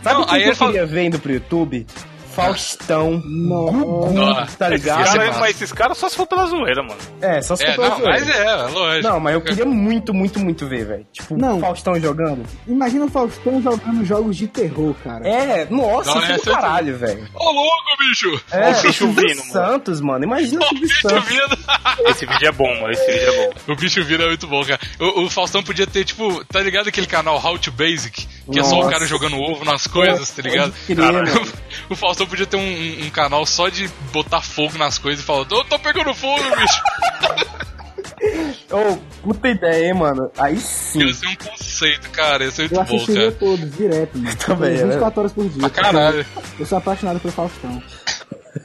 Sabe o que eu queria ver indo pro YouTube? Faustão, Gugu, Ah, tá Esses ligado? Esse é massa. mas esses caras só se for pela zoeira, mano. É, só se É, for pela não, zoeira. mas é, lógico. Não, mas eu queria muito, muito, muito ver, velho. Tipo, Não. Faustão jogando. Imagina o Faustão jogando jogos de terror, cara. É, nossa, Não, isso é do caralho, velho. Ô, louco, bicho! É, o bicho vindo, mano. Santos, mano. Imagina o bicho Santos. vindo. [LAUGHS] Esse vídeo é bom, mano. Esse vídeo é bom. O bicho vira é muito bom, cara. O, o Faustão podia ter, tipo, tá ligado aquele canal How to Basic? Que é só o Nossa. cara jogando ovo nas coisas, tá ligado? Cara, [LAUGHS] o Faustão podia ter um, um- um canal só de botar fogo nas coisas e falar, tô, tô pegando fogo, bicho. Ô, puta ideia, hein, mano. Aí sim. Ia ser um conceito, cara. Ia ser muito Eu bom, cara. todos, direto, mano. Também, né? 24 horas por dia. Pra caralho. Eu sou apaixonado pelo Faustão.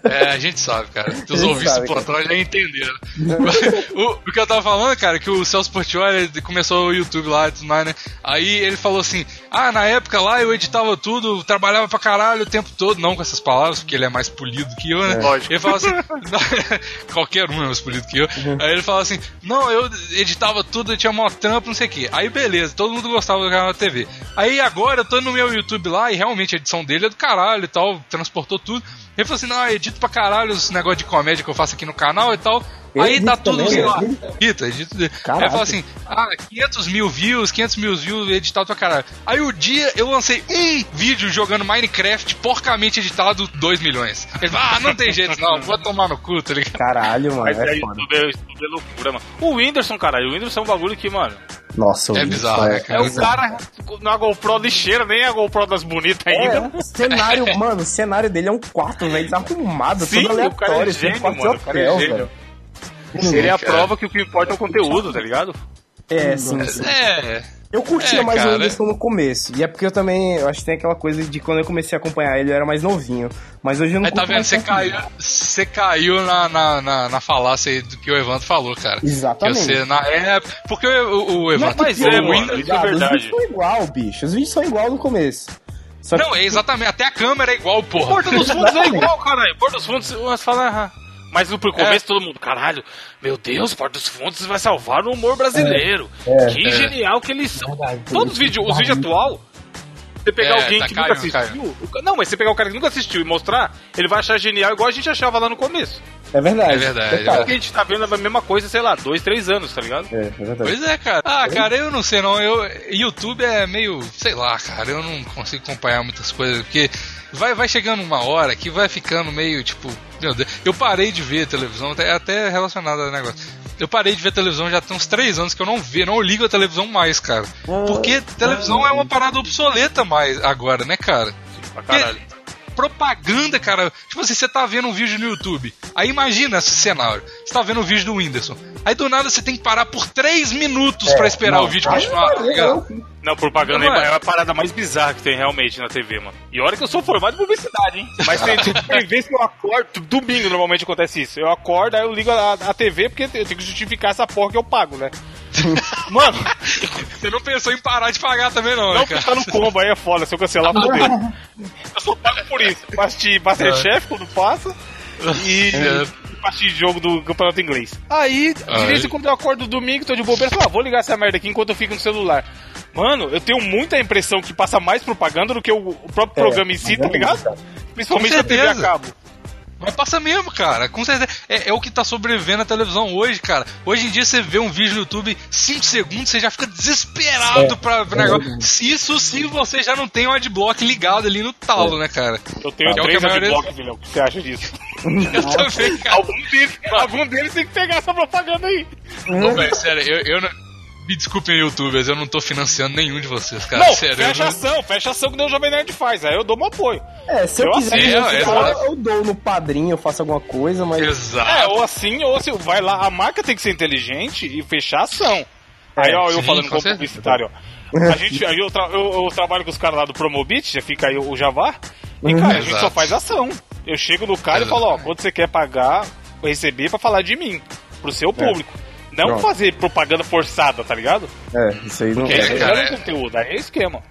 É, a gente sabe, cara. Os gente ouvintes do plantão já entenderam. [LAUGHS] o, o que eu tava falando, cara, que o Celso Portioli começou o YouTube lá e tudo mais, né? Aí ele falou assim: Ah, na época lá eu editava tudo, trabalhava pra caralho o tempo todo. Não com essas palavras, porque ele é mais polido que eu, né? Lógico. Ele falou assim: [LAUGHS] Qualquer um é mais polido que eu. Aí ele falou assim: Não, eu editava tudo, eu tinha mó trampo, não sei o quê. Aí beleza, todo mundo gostava do canal da TV. Aí agora eu tô no meu YouTube lá e realmente a edição dele é do caralho e tal, transportou tudo. Ele falou assim: Não, edito pra caralho os negócios de comédia que eu faço aqui no canal e tal. Aí tá tudo, lá. né? Edita, edita. Aí fala assim: Ah, 500 mil views, 500 mil views editado pra caralho. Aí o dia eu lancei um vídeo jogando Minecraft porcamente editado 2 milhões. Ele fala: Ah, não tem jeito não, vou tomar no cu, tá ligado? Caralho, mano. Mas É aí foda. tudo é, tudo é loucura, mano. O Whindersson, caralho, o Whindersson é um bagulho que, mano. Nossa, É o bizarro, bicho né, É cara? o cara na GoPro lixeira, nem a GoPro das bonitas ainda. É, cenário, mano, o cenário dele é um quarto, velho, desarrumado, Sim, todo o cara é aleatório, gênio, assim, de mano, o cara é hotel, gênio. velho. Ele é a cara. prova que o que importa é o conteúdo, tá ligado? É, sim, sim. É, Eu curtia É, mais cara. o Whindersson no começo. E é porque eu também, eu acho que tem aquela coisa de quando eu comecei a acompanhar ele, eu era mais novinho. Mas hoje eu não Aí tá vendo? Você caiu, você caiu na, na, na, na falácia aí do que o Evandro falou, cara. Exatamente. Que você, na época. Porque o, o, o Não Evandro. mas que é, é ligado? verdade. Os vídeos são igual, bicho. Os vídeos são igual no começo. Só Não, é exatamente. Até a câmera é igual, porra. Porta dos Fundos é igual, caralho. Porta dos Fundos, você fala. Mas no pro começo todo mundo, caralho, meu Deus, Porta dos Fundos vai salvar o humor brasileiro. que É. genial que eles são. Todos os vídeos, os vídeos atual, você pegar É, alguém tá que caindo, nunca assistiu. o- Não, mas você pegar o cara que nunca assistiu e mostrar, ele vai achar genial igual a gente achava lá no começo. É verdade. É verdade, Total. Porque a gente tá vendo a mesma coisa, sei lá, dois, três anos, tá ligado? É, é verdade. Pois é, cara. Ah, cara, eu não sei não. Eu, YouTube é meio, sei lá, cara. Eu não consigo acompanhar muitas coisas porque vai, vai chegando uma hora que vai ficando meio tipo, meu Deus. Eu parei de ver televisão, até, até relacionado ao negócio. Eu parei de ver televisão já tem uns três anos que eu não vejo, não ligo a televisão mais, cara. Porque televisão é uma parada obsoleta mais agora, né, cara? Pra caralho. propaganda, cara. Tipo assim, você tá vendo um vídeo no YouTube. Aí imagina esse cenário. Você tá vendo um vídeo do Whindersson. Aí do nada você tem que parar por 3 minutos pra esperar não, o vídeo aí continuar, tá não, ligado? Não, propaganda Não é. é a parada mais bizarra que tem realmente na TV, mano. E olha que eu sou formado em publicidade, hein? Mas tem, tem vezes que eu acordo, domingo normalmente acontece isso. Eu acordo, aí eu ligo a, a TV porque eu tenho que justificar essa porra que eu pago, né? [LAUGHS] Mano, Você não pensou em parar de pagar também, não, né, não cara? tá no combo, aí é foda. Se eu cancelar, fodeu. [LAUGHS] Eu só pago por isso. Pra assistir Masterchef quando passa e pra assistir jogo do campeonato inglês. Aí, de Aí. vez em quando eu acordo domingo, tô de bobeira, falo, ah, vou ligar essa merda aqui enquanto eu fico no celular. Mano, eu tenho muita impressão que passa mais propaganda do que o, o próprio É, programa em si, tá é ligado? Principalmente na TV a cabo. Mas passa mesmo, cara. Com certeza. É, é o que tá sobrevivendo na televisão hoje, cara. Hoje em dia você vê um vídeo no YouTube 5 segundos, você já fica desesperado pra ver negócio. Se Isso se você já não tem o adblock ligado ali no talo, né, cara? Eu tenho Que é o três que a maioria- adblocks, filhão. O que você acha disso? [LAUGHS] Eu também, cara. algum, deles, algum deles tem que pegar essa propaganda aí. Ô, velho, sério, eu, eu não. Me desculpem, youtubers, eu não tô financiando nenhum de vocês, cara. Não, Sério, fecha eu ação, fecha ação que nem o Jovem Nerd faz. Aí eu dou meu apoio. É, se eu, Eu quiser assim, financiar, é, eu dou no padrinho, eu faço alguma coisa, mas. Exato. É, ou assim, ou assim, vai lá, a marca tem que ser inteligente e fechar ação. Aí, ó, eu sim, falando com como publicitário, ó. A gente, aí eu, tra- eu- eu trabalho com os caras lá do Promobit, já fica aí o Javar. E, cara, a gente Exato. só faz ação. Eu chego no cara e falo, ó, quanto você quer pagar, receber pra falar de mim, pro seu público. Não Pronto. fazer propaganda forçada, tá ligado? É, isso aí não Porque É, cara, é é. conteúdo, aí é esquema.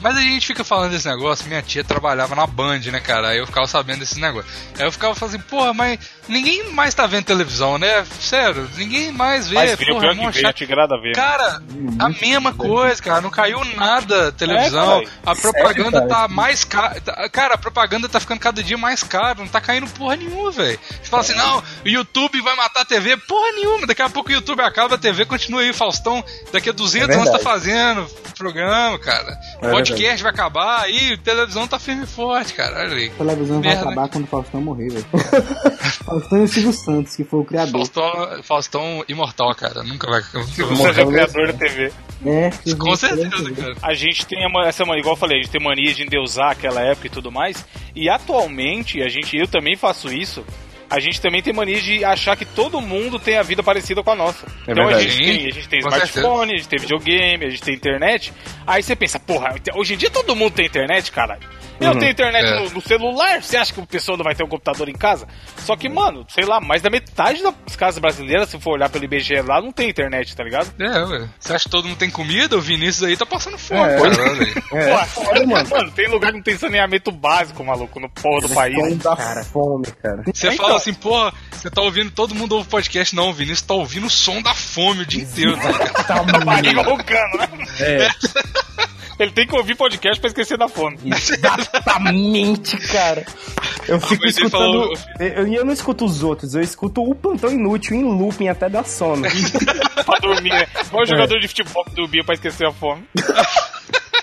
Mas a gente fica falando desse negócio, minha tia trabalhava na Band, né, cara? Aí eu ficava sabendo desse negócio. Aí eu ficava falando assim, porra, mas ninguém mais tá vendo televisão, né? Sério, ninguém mais vê. Mas veio porra, pior mó que veio, chato. ver. Cara, a mesma coisa, cara. Não caiu nada a televisão. É, a propaganda Sério, cara? tá mais cara. Cara, a propaganda tá ficando cada dia mais cara. Não tá caindo porra nenhuma, velho. Você fala assim, não, o YouTube vai matar a TV. Porra nenhuma. Daqui a pouco o YouTube acaba, a TV continua aí. Faustão, daqui a 200 É anos tá fazendo programa, cara. É Podcast vai acabar. Aí televisão tá firme e forte, cara. Olha aí. A televisão vai Merda. acabar quando o Faustão morrer, velho. [LAUGHS] Faustão e o Silvio Santos, que foi o criador. Faustão, Faustão imortal, cara. Nunca vai. Se você é o criador da TV. É, Silvio Com Santos. certeza, cara. A gente tem uma- essa mania, igual eu falei, a gente tem mania de endeusar aquela época e tudo mais. E atualmente, a gente, eu também faço isso. A gente também tem mania de achar que todo mundo tem a vida parecida com a nossa. então a gente, tem, a gente tem com smartphone, a gente tem videogame, a gente tem internet. Aí você pensa, porra, hoje em dia todo mundo tem internet, caralho. Eu tenho internet é. no, no celular, você acha que o pessoal não vai ter um computador em casa? Só que, mano, sei lá, mais da metade das casas brasileiras, se for olhar pelo IBGE lá, não tem internet, tá ligado? É, ué. Você acha que todo mundo tem comida? O Vinícius aí tá passando fome, É. cara. Olha aí. É, Pô, foda, mano. [LAUGHS] mano, tem lugar que não tem saneamento básico, maluco, no porra do país. Fome da fome, cara. Você Então. fala assim, porra, você tá ouvindo, todo mundo ouve podcast. Não, Vinícius tá ouvindo o som da fome o dia inteiro, tá ligado? Tá [LAUGHS] barriga roncando, né? É, Ele tem que ouvir podcast pra esquecer da fome. exatamente, cara. Eu fico ele escutando. falou- Eu, eu não escuto os outros, eu escuto o plantão inútil em looping até dar sono. [LAUGHS] pra dormir, né? Igual o jogador de futebol que dormia pra esquecer a fome. [LAUGHS]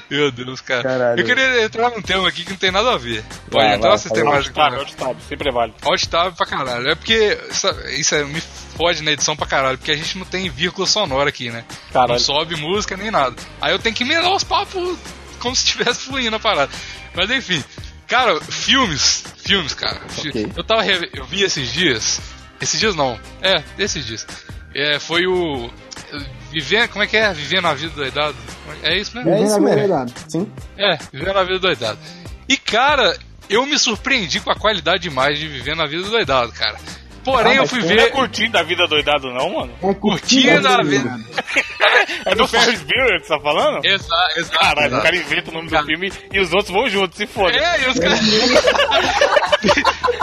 Meu Deus, cara. Caralho. Eu queria entrar num tema aqui que não tem nada a ver. Pode entrar vocês têm fala. mais de Outtab, outtab, sempre vale. Alt-tab pra caralho. É porque isso, isso é- me fode na edição pra caralho, porque a gente não tem vírgula sonora aqui, né? Não Caralho. sobe música nem nada. Aí eu tenho que emendar os papos [LAUGHS] como se estivesse fluindo a parada. Mas enfim, cara, filmes. Filmes, cara. Fi- Ok. Eu tava. Eu vi esses dias. Esses dias não. É, esses dias. É, foi o. Viver. Como é que é? Viver na vida doidado. É isso mesmo? É isso mesmo. Sim. É, Viver na Vida Doidado. E, cara, eu me surpreendi com a qualidade de imagem de Viver na Vida Doidado, cara. Porém, Ah, eu fui Não é ver. curtindo a vida doidado, não, mano. É Curtindo a vida. É do Ferris Bueller que você tá falando? Exato, exato. Caralho, o cara inventa o nome do filme e os outros vão juntos, se foda. É, e os caras.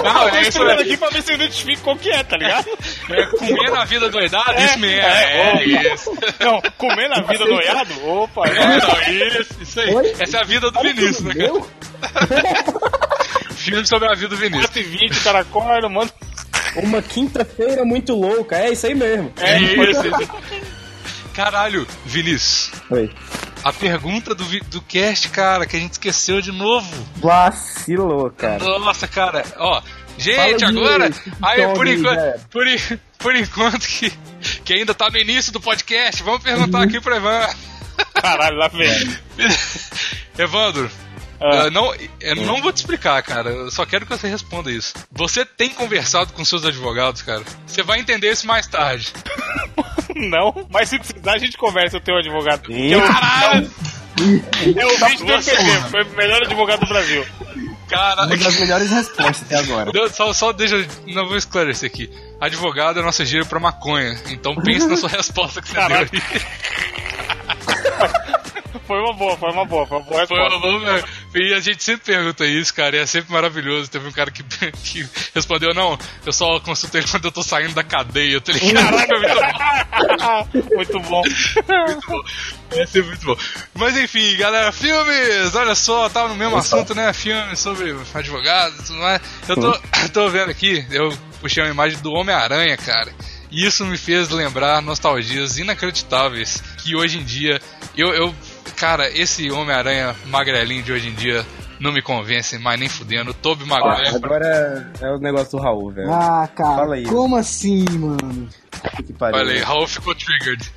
Não, Eu tô é mesmo. aqui pra ver se eu identifico qual que é, tá ligado? É comer na vida doidada, É, isso mesmo. é, É, ó. isso. Não, comer na vida noiado? Opa, É, não. não, isso, isso aí. Oi? Essa é a vida do Vinícius, né, cara? [LAUGHS] Filme sobre a vida do Vinícius. 4h20, o cara acorda, mano. Uma quinta-feira muito louca, é isso aí mesmo. É isso. Caralho, Vinícius. Oi. A pergunta do, do cast, cara, que a gente esqueceu de novo. Vacilou, cara. Nossa, cara, ó. Gente, Fala agora. Aí, Tom por enquanto, por, en- por enquanto que, que ainda tá no início do podcast, vamos perguntar aqui pro Evan. Caralho, lá vem. [LAUGHS] Evandro, Ah. ah, não, eu não vou te explicar, cara. Eu só quero que você responda isso. Você tem conversado com seus advogados, cara? Você vai entender isso mais tarde. [LAUGHS] Não, mas se precisar a gente conversa, eu tenho um advogado. O, Caralho! o Nossa, MPB, mano. foi o melhor advogado do Brasil. Cara, Uma das melhores respostas até agora. Não, Só, só deixa. eu- Não vou esclarecer aqui. Advogado é nossa gíria pra maconha. Então pense na sua [LAUGHS] resposta que você Caralho. deu aí. [LAUGHS] Foi uma boa, foi uma boa, foi uma boa Foi resposta. uma boa- E a gente sempre pergunta isso, cara, e é sempre maravilhoso. Teve um cara que, [LAUGHS] que respondeu: Não, eu só consultei [LAUGHS] quando eu tô saindo da cadeia, tá ligado? Foi muito bom. Muito bom. Muito bom. É muito bom. Mas enfim, galera, filmes! Olha só, tava no mesmo assunto, né? Filmes sobre advogados e tudo mais. Eu tô, [LAUGHS] tô vendo aqui, eu puxei uma imagem do Homem-Aranha, cara. E isso me fez lembrar nostalgias inacreditáveis que hoje em dia eu, eu cara, esse Homem-Aranha magrelinho de hoje em dia não me convence mais nem fudendo. O Tobey Maguire. Agora é o negócio do Raul, velho. Ah, cara, Fala aí. como assim, mano? Que pariu. Olha aí, Raul ficou triggered.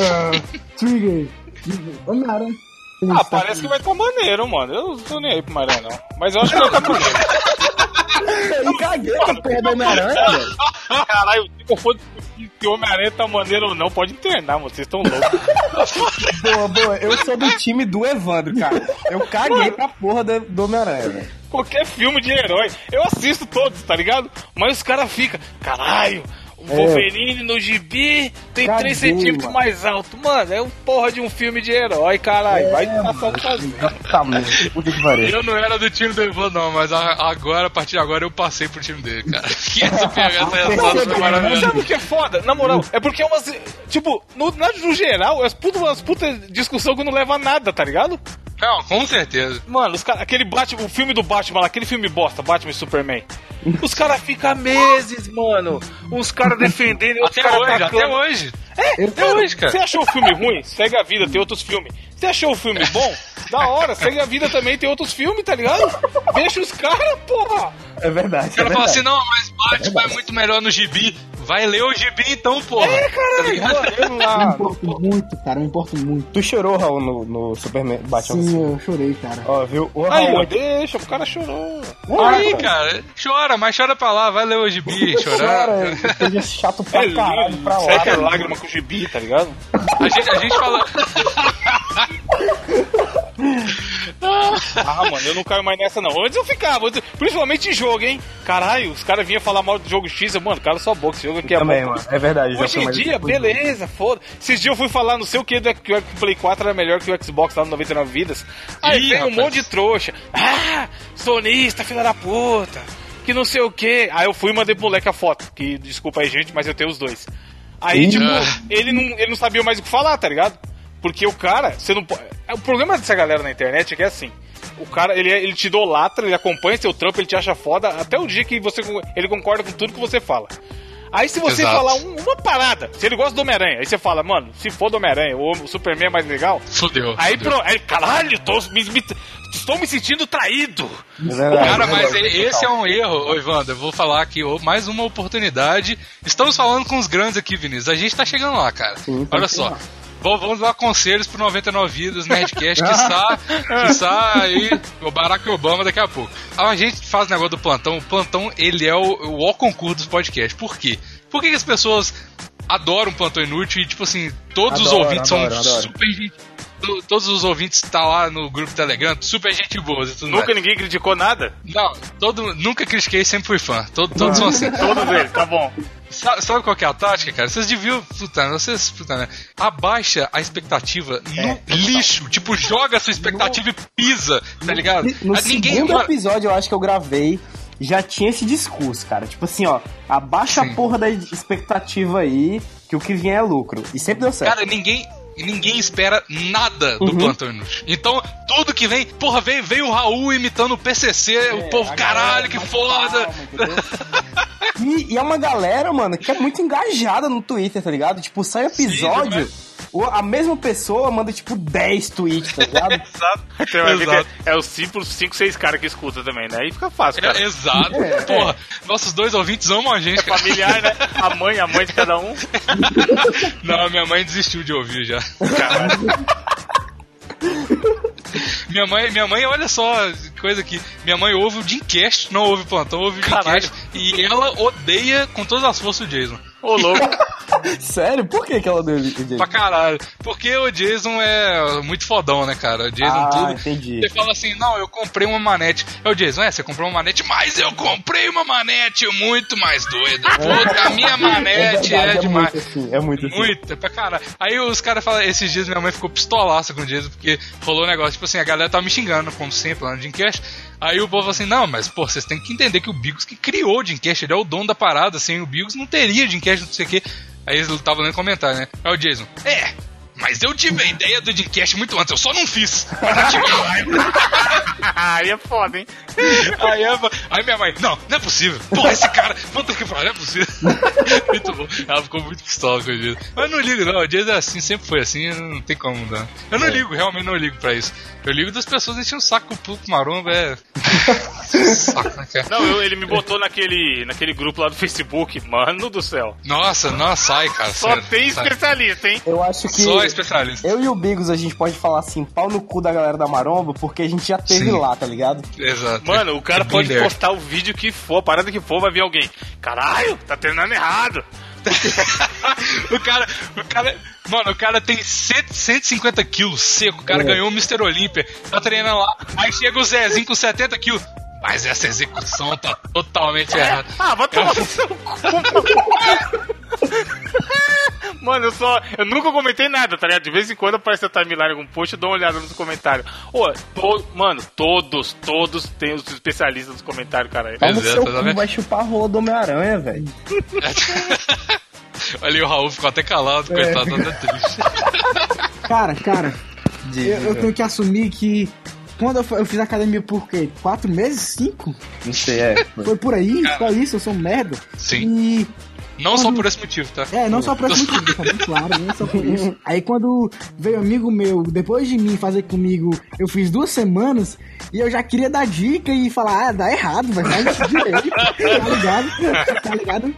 Ah, Trigger. Homem-Aranha. Ah, parece que vai estar maneiro, mano. Eu não tô nem aí pro Maranhão, não. Mas eu acho que vai estar maneiro. Eu caguei com a perna do Homem-Aranha, velho. Caralho, se eu for discutir se o Homem-Aranha tá maneiro ou não, pode internar, mano. Vocês estão loucos. [LAUGHS] Boa, boa. Eu sou do time do Evandro, cara. Eu caguei pra porra do, do Homem-Aranha, velho. Qualquer filme de herói. Eu assisto todos, tá ligado? Mas os caras ficam, caralho. O Wolverine no gibi tem Caguei, 3 centímetros mano. mais alto. Mano, é um porra de um filme de herói, caralho. Vai passar sozinho. Tá, mano. Puta que pariu. Eu não era do time do Ivan, não, mas agora, a partir de agora, eu passei pro time dele, cara. [LAUGHS] Que essa resposta foi Mas maravilhosa. sabe o que é foda? Na moral, é porque é umas. Tipo, no, no geral, é as puta, umas puta discussão que não leva a nada, tá ligado? Não, com certeza. Mano, os cara, aquele Batman, o filme do Batman lá, aquele filme bosta, Batman e Superman. Os caras ficam meses, mano. Uns caras defendendo, outros Até caras hoje, até hoje. É, Até hoje, cara. Você achou o filme ruim? Segue a vida, tem outros filmes. Você achou o filme bom? Da hora, segue a vida também, tem outros filmes, tá ligado? Deixa os caras, porra! É verdade. O cara fala assim, não, mas Batman é muito melhor no gibi. Vai ler o gibi então, porra. É, caralho, mano, eu Eu me importo muito, cara. Eu me importo muito. Tu chorou, Raul, no, no Superman Batman? Sim, eu chorei, cara. Ó, viu? O Aí, Raul ó, deixa, o cara chorou. Aí, cara, chora, mas chora pra lá, vai ler o gibi, chorar. chora, seja chato pra [LAUGHS] É caralho lindo, pra lá. segue a lágrima com o gibi, tá ligado? A gente, a gente fala. [LAUGHS] Ah, mano, eu não caio mais nessa não. Antes eu ficava, antes- principalmente em jogo, hein? Caralho, os caras vinham falar mal do jogo X, eu, mano, cara só boca, esse jogo aqui é Também, bom. mano. É verdade. Hoje em dia, beleza, foda. Esses dias eu fui falar não sei o que do que o Play 4 era melhor que o Xbox lá no 99 Vidas. Aí Ih, vem um rapaz. monte de trouxa. Ah, sonista, filha da puta. Que não sei o que. Aí eu fui e mandei pro moleque a foto. Que desculpa aí, gente, mas eu tenho os dois. Aí, tipo, ele não, ele não sabia mais o que falar, tá ligado? Porque o cara, você não pode. O problema dessa galera na internet é que é assim. O cara, ele, ele te idolatra, ele acompanha seu trampo, ele te acha foda até o dia que você, ele concorda com tudo que você fala. Aí se você Exato. falar um- uma parada, se ele gosta do Homem-Aranha, aí você fala, mano, se for do Homem-Aranha, o, o Superman é mais legal. Fudeu. Aí, fudeu. pro, aí caralho, tô me, me- estou me sentindo traído. É verdade, Cara, é mas verdade. esse é um erro, ô Evandro. Eu vou falar aqui, ô, mais uma oportunidade. Estamos falando com os grandes aqui, Vinícius. A gente tá chegando lá, cara. Sim, tá Olha só. Vamos vamos dar conselhos pro 99 Vidas Nerdcast que [LAUGHS] está, que está aí o Barack Obama daqui a pouco. A gente faz o negócio do plantão. O plantão, ele é o, o ó concurso dos podcasts. Por quê? Por que, que as pessoas adoram o plantão inútil e, tipo assim, todos os Adoro, ouvintes adoro, são adoro. super gente. to- Todos os ouvintes estão lá no grupo Telegram, super gente boa tudo mais. Nunca ninguém criticou nada. Não, todo, nunca critiquei, sempre fui fã. Todo, todos são assim. [LAUGHS] Todos eles, tá bom. Sabe, sabe qual que é a tática, cara? Vocês deviam. Puta, vocês. Puta, né? Abaixa a expectativa no lixo. Tipo, joga a sua expectativa e pisa, tá ligado? No Ah, Ninguém. segundo episódio, eu acho que eu gravei, já tinha esse discurso, cara. Tipo assim, ó, abaixa Sim. a porra da expectativa aí, que o que vier é lucro. E sempre deu certo. Cara, ninguém. Ninguém espera nada Uhum. do Plantão Inútil. Então, tudo que vem. Porra, veio, veio o Raul imitando o PCC. É, o povo, caralho, que foda. E, e é uma galera, mano, que é muito engajada no Twitter, tá ligado? Tipo, sai episódio, demais. A mesma pessoa manda, tipo, 10 tweets, tá ligado? [LAUGHS] Exato. Vida- Exato. é os 5, 6 caras que escutam também, né? Aí fica fácil, cara. É, exato. Porra, nossos dois ouvintes amam a gente, cara. Familiar, né? A mãe, a mãe de cada um. [LAUGHS] Não, minha mãe desistiu de ouvir já. Minha mãe, minha mãe, olha só, coisa aqui. Minha mãe ouve o Dreamcast, não ouve o plantão, ouve o Caralho. Dreamcast. E ela odeia com todas as forças o Jason. Ô, louco. [LAUGHS] Sério? Por que que ela deu o Pra caralho. Porque o Jason é muito fodão, né, cara? O Jason Ah, tudo. entendi. Você fala assim, não, eu comprei uma manete. É o Jason, é, você comprou uma manete, mas eu comprei uma manete muito mais doida. [LAUGHS] Puta, a minha manete é, verdade, demais. muito assim, é muito assim. Muito, é pra caralho. Aí os caras falam, esses dias minha mãe ficou pistolaça com o Jason, porque rolou um negócio, tipo assim, a galera tava me xingando, como sempre, lá no Dreamcast. Aí o povo assim, não, mas, pô, vocês têm que entender que o Bigos que criou o Dreamcast, ele é o dono da parada, sem o Bigos não teria Dreamcast, não sei o quê. Aí ele tava lendo comentário, né? Aí o Jason, é, mas eu tive a ideia do Dreamcast muito antes, eu só não fiz. Mas [LAUGHS] tive. Aí é foda, hein? Aí, eu- aí minha mãe, não, não é possível. Porra, esse cara, puta não é possível. [LAUGHS] muito bom. Ela ficou muito pistola com o Dias. Mas eu não ligo, não. O Dias é assim, sempre foi assim, não tem como mudar. Eu não ligo, realmente não ligo pra isso. Eu ligo das pessoas enchendo o saco com o puto maromba, é. [LAUGHS] saco, né, cara? Não, eu- ele me botou naquele, naquele grupo lá do Facebook. Mano do céu. Nossa, não, sai, cara. Só sério, tem sai. especialista, hein? Eu acho que. Só especialista. Eu e o Bigos a gente pode falar assim, pau no cu da galera da Maromba, porque a gente já teve Sim. lá, tá ligado? Exato. Mano, o cara É pode postar o vídeo que for, a parada que for, vai vir alguém. Caralho, tá treinando errado. [LAUGHS] o cara, o cara, mano, o cara tem 100, 150 quilos seco, o cara ganhou o Mr. Olímpia, tá treinando lá, aí chega o Zezinho com 70 quilos. Mas essa execução tá totalmente errada. Ah, vai tomar no seu cu. [LAUGHS] Mano, eu só. Eu nunca comentei nada, tá ligado? De vez em quando aparece a timeline algum post, eu dou uma olhada nos comentários. Ô, to- mano, todos, todos têm os especialistas nos comentários, cara. Pois é, seu cu, vai chupar a rola do Homem-Aranha, velho. [LAUGHS] Ali o Raul ficou até calado, coitado, tá até triste. [LAUGHS] Cara, cara, eu, eu tenho que assumir que quando eu, eu fiz academia por quê? Quatro meses? Cinco? Não sei, é. Foi por aí? Só isso, eu sou um merda. Sim. E Não só por esse motivo, tá? É, não só por esse motivo, deixa bem claro, não só por isso. Aí quando veio um amigo meu, depois de mim fazer comigo, eu fiz duas semanas e eu já queria dar dica e falar, ah, dá errado, vai faz isso direito, tá ligado? Tá ligado?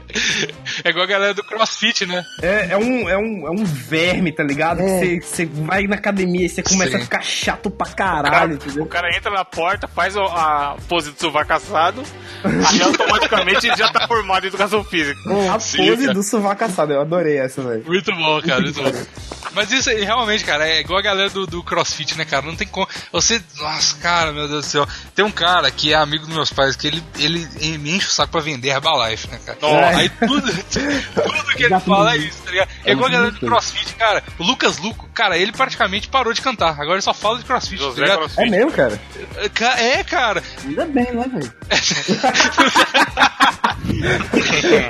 É igual a galera do CrossFit, né? É, é um, é, um, é um verme, tá ligado? É. Você vai na academia e você começa Sim. a ficar chato pra O cara, caralho, entendeu? o cara entra na porta, faz o- a pose do sovaco assado, aí automaticamente ele já tá formado em educação física. Sim, pose do sovaco assado, eu adorei essa, velho. Muito bom, cara, muito bom. [LAUGHS] Mas isso aí, realmente, cara, é igual a galera do, do CrossFit, né, cara? Não tem como. Você. Nossa, cara, meu Deus do céu. Tem um cara que é amigo dos meus pais, que ele, ele, ele me enche o saco pra vender Herbalife, né, cara? Nossa. Aí tudo, [LAUGHS] tudo que ele fala é isso, tá ligado? É igual a galera do. CrossFit, cara. O Lucas Luco, cara, ele praticamente parou de cantar. Agora ele só fala de CrossFit, tá José ligado? É Crossfit. mesmo, cara? Ca- É, cara. Ainda bem, né, velho?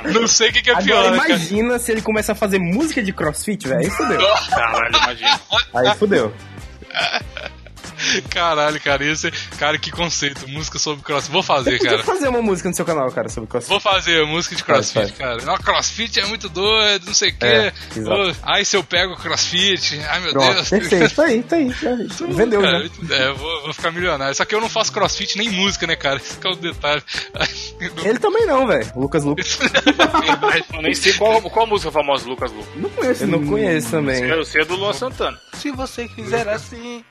[LAUGHS] Não sei o que, que é pior, Agora né, cara? imagina se ele começa a fazer música de crossfit, velho. Aí fudeu. Caralho, imagina. Aí fudeu. Caralho, cara, isso é... Cara, que conceito. Música sobre crossfit. Vou fazer, cara. fazer uma música no seu canal, cara, sobre crossfit. Vou fazer música de crossfit, Faz, cara. Não, crossfit é muito doido, não sei o quê. É, exato. Ai, se eu pego crossfit, ai meu Pronto, Deus. perfeito. Tá aí, tá aí. tá aí. Vendeu Cara, muito- É, eu vou, vou ficar milionário. Só que eu não faço crossfit nem música, né, cara? Esse que é o detalhe. [LAUGHS] Ele também não, velho. Lucas Lucas. [LAUGHS] Eu nem sei qual, qual música famosa do Lucas Lu. Não conheço. Eu não ninguém. conheço também. Eu sei é do Luan Santana. Se você quiser assim,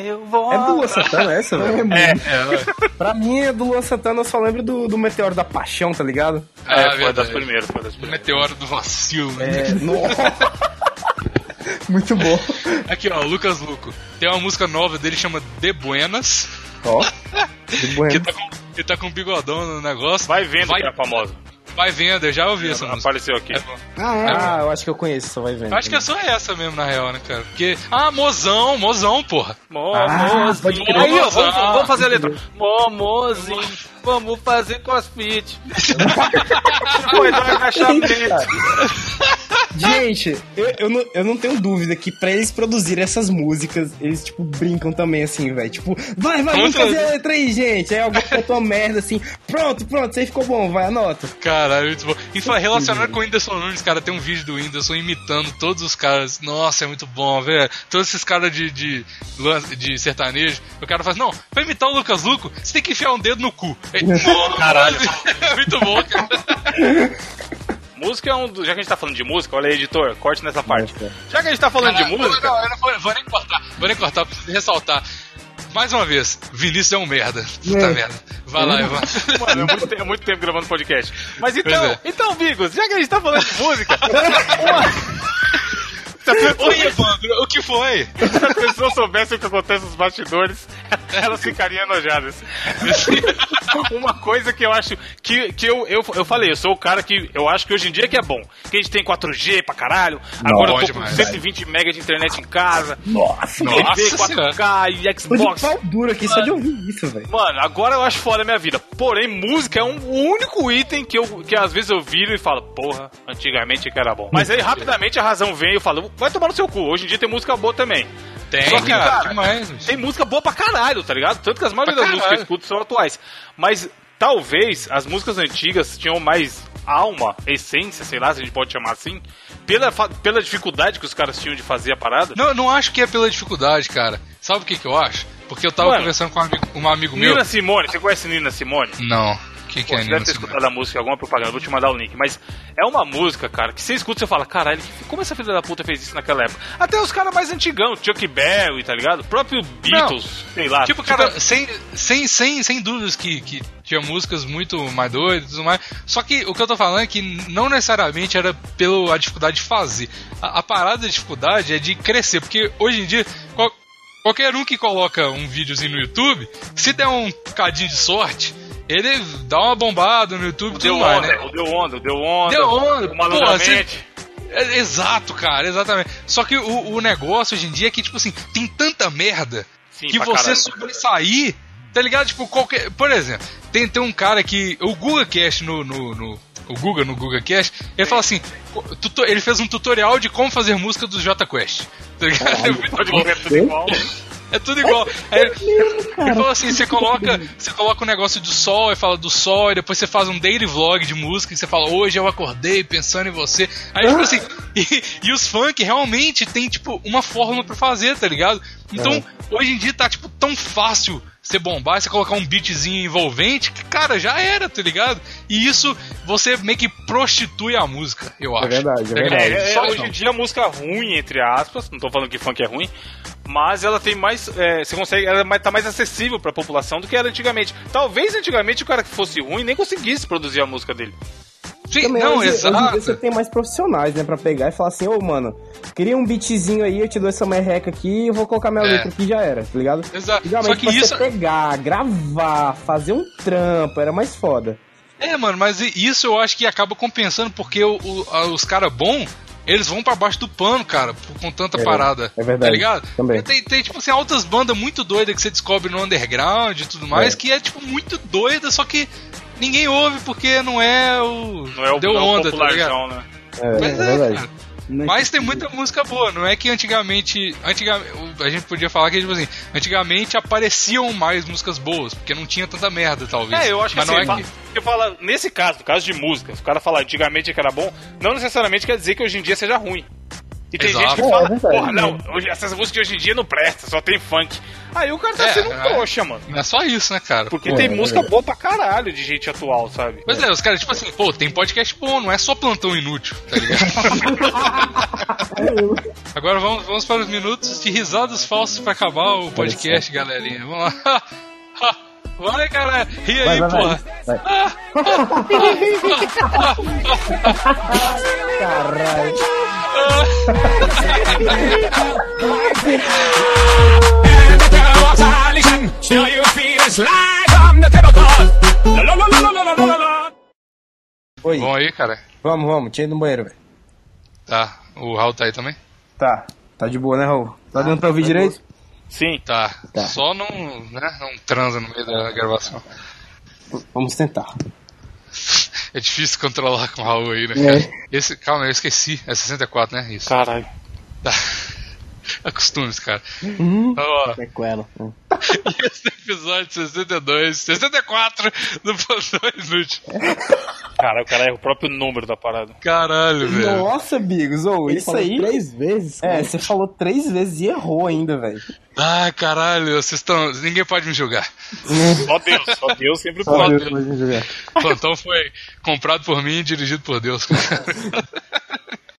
eu vou. É do Luan Santana essa, velho? É, mano. É, Pra mim, é do Luan Santana, eu só lembro do, do Meteoro da Paixão, tá ligado? É, Ah, foi das primeiras, foi das primeiras. meteoro do vacilo. né? É, [LAUGHS] nossa. [LAUGHS] Muito bom. Aqui, ó, Lucas Luco. Tem uma música nova dele chama De Buenas. Ó. [LAUGHS] De Que bueno. tá com, que tá com um bigodão no negócio. Vai vendo vai, que é famosa. Vai vendo, eu já ouvi essa música. Apareceu aqui. É. Ah, é. Ah, eu acho que eu conheço, só vai vendo. Eu acho que é só essa mesmo, na real, né, cara? Porque. Ah, mozão, mozão, porra. Ah, pode crer. Aí, ó, vamos, Ah. vamos fazer a letra. Momozinho, vamos fazer crossfit. [LAUGHS] Do agachamento. Gente, eu, eu, não, eu não tenho dúvida que pra eles produzirem essas músicas, eles, tipo, brincam também, assim, velho. Tipo, vai, vai, vamos fazer a letra aí, gente. Aí alguém botou uma merda assim, pronto, pronto, isso aí ficou bom, vai, anota. Caralho, muito bom. E fala, relacionado com o Whindersson Nunes, cara, tem um vídeo do Whindersson imitando todos os caras. Nossa, é muito bom, velho. Todos esses caras de, de, de sertanejo. O cara fala, não, pra imitar o Lucas Luco, você tem que enfiar um dedo no cu. [LAUGHS] Caralho. [LAUGHS] muito bom, cara. Música é um. do- Já que a gente tá falando de música, olha aí, editor, corte nessa parte. Já que a gente tá falando de Caralho, música. Não, eu não vou, vou nem cortar, vou nem cortar, preciso ressaltar. Mais uma vez, Vinícius é um merda. Puta É. merda. Vai lá, Ivan. [LAUGHS] Mano, é muito, tempo, é muito tempo gravando podcast. Mas então, é. então, Vigos, já que a gente tá falando de música, uma... Pessoa- Oi, Evandro, o que foi? se a pessoa soubesse o que acontece nos bastidores, Elas ficariam enojadas. Uma coisa que eu acho que, que eu, eu, eu falei, eu sou o cara que eu acho que hoje em dia que é bom. Que a gente tem 4G pra caralho. Agora bom eu tô com demais, 120 MB de internet em casa. Nossa, TV, Nossa 4K e de Xbox. pau duro aqui só de ouvir isso, velho. Mano, agora eu acho foda a minha vida. Porém, música é um, o único item que, eu, que às vezes eu viro e falo, porra, antigamente que era bom. Mas aí rapidamente a razão vem e eu falo, vai tomar no seu cu. Hoje em dia tem música boa também. Tem, Só que, cara, cara, demais. Tem música boa pra caralho, tá ligado? Tanto que as maioria Pra das músicas que eu escuto são atuais. Mas talvez as músicas antigas tinham mais alma, essência, sei lá, se a gente pode chamar assim, pela, pela dificuldade que os caras tinham de fazer a parada. Não, eu não acho que é pela dificuldade, cara. Sabe o que, que eu acho? Porque eu tava Mano, conversando com um amigo, um amigo meu. Nina Simone, você conhece Nina Simone? Não. Que, que Pô, é você deve ter escutado a música, alguma propaganda, vou te mandar o link. Mas é uma música, cara, que você escuta e você fala, caralho, como essa filha da puta fez isso naquela época? Até os caras mais antigão, Chuck Berry, tá ligado? O próprio Beatles, sei lá. Tipo, cara, sem, sem, sem, sem dúvidas que, que tinha músicas muito mais doidas e tudo mais. Só que o que eu tô falando é que não necessariamente era pela dificuldade de fazer. A, a parada da dificuldade é de crescer, porque hoje em dia. qual- qualquer um que coloca um videozinho no YouTube, se der um cadinho de sorte, ele dá uma bombada no YouTube e tudo mais, onda, né? o Deu Onda, o Deu Onda. Deu onda, o Malandramente. É, Exato, cara, exatamente. Só que o, o negócio hoje em dia é que, tipo assim, tem tanta merda Sim, que você sobressair, tá ligado? Tipo, qualquer. Por exemplo, tem, tem um cara que. O GugaCast no. no, no o Guga no GugaCast, ele fala assim: ele fez um tutorial de como fazer música do Jota Quest. Tá ligado? [LAUGHS] É muito bom. Correr tudo igual. É tudo igual. Aí ele, falou assim: você coloca, você coloca um negócio do sol e fala do sol, e depois você faz um daily vlog de música e você fala, hoje eu acordei pensando em você. Aí, tipo assim, [LAUGHS] e, e os funk realmente tem, tipo, uma fórmula pra fazer, tá ligado? Então, hoje em dia tá, tipo, tão fácil você bombar, você colocar um beatzinho envolvente, que, cara, já era, tá ligado? E isso, você meio que prostitui a música, eu acho. verdade, é Tá ligado? verdade. É, é, Só hoje em dia a música ruim, entre aspas, não tô falando que funk é ruim, mas ela tem mais. é, você consegue. Ela é mais- tá mais acessível pra população do que era antigamente. Talvez antigamente o cara que fosse ruim nem conseguisse produzir a música dele. Sim, Também não, hoje, hoje em dia exato. você tem mais profissionais, né, pra pegar e falar assim, ô, mano, queria um beatzinho aí, eu te dou essa merreca aqui, eu vou colocar minha É. letra aqui e já era, tá ligado? Exato. Só que isso- você pegar, gravar, fazer um trampo, era mais foda. É, mano, mas isso eu acho que acaba compensando porque o- o- os caras bons, eles vão pra baixo do pano, cara, com tanta É, parada. é verdade, Tá ligado? também. Tem, tem, tipo assim, altas bandas muito doidas que você descobre no underground e tudo mais, É. que é, tipo, muito doida, só que ninguém ouve porque não é o. Não é o, Deu não é o onda, tá ligado? né? É, Pois é é, verdade. cara. Mas, Mas tem muita música boa, não é que antigamente. antigamente a gente podia falar que, tipo assim, antigamente apareciam mais músicas boas, porque não tinha tanta merda, talvez. É, eu acho que Mas assim, não é que. você fala, nesse caso, no caso de música, se o cara falar antigamente que era bom, não necessariamente quer dizer que hoje em dia seja ruim. E tem Exato. gente que É, fala, é verdade. porra, não, hoje, essas músicas de hoje em dia não prestam, só tem funk. Aí o cara tá É, sendo um é. trouxa, mano. Não é só isso, né, cara? Porque tem é música boa pra caralho de gente atual, sabe? Pois é, os caras, tipo assim, pô, tem podcast bom, não é só plantão inútil, tá ligado? [LAUGHS] Agora vamos, vamos para os minutos de risadas falsas pra acabar o podcast, galerinha. Vamos lá. [LAUGHS] Vai, cara. Ri aí, Vai, vai, porra. vai. Caralho. Oi, Bom aí, cara. vamos, vamos, tinha ido no banheiro, velho. Tá. O Raul tá aí também? Tá, tá de boa, né, Raul? Tá dando pra ouvir direito? Sim. Tá. Tá. Só não, né, não transa no meio da gravação. Vamos tentar. É difícil controlar com o Raul aí, né? É. Esse, calma, eu esqueci. É 64, né? Isso. Caralho. Tá. [LAUGHS] Acostume-se, cara. Uhum. Então, sequela. [LAUGHS] esse episódio 62, 64 do Plantão Inútil. Cara, o cara é o próprio número da parada. Caralho, velho. Nossa, Bigos, Ele isso falou aí. três vezes. É, cara. você falou três vezes e errou ainda, velho. Ah, caralho, vocês estão. Ninguém pode me julgar. [LAUGHS] Só Deus, só Deus sempre Só pode. Deus pode me jogar. O plantão foi comprado por mim e dirigido por Deus.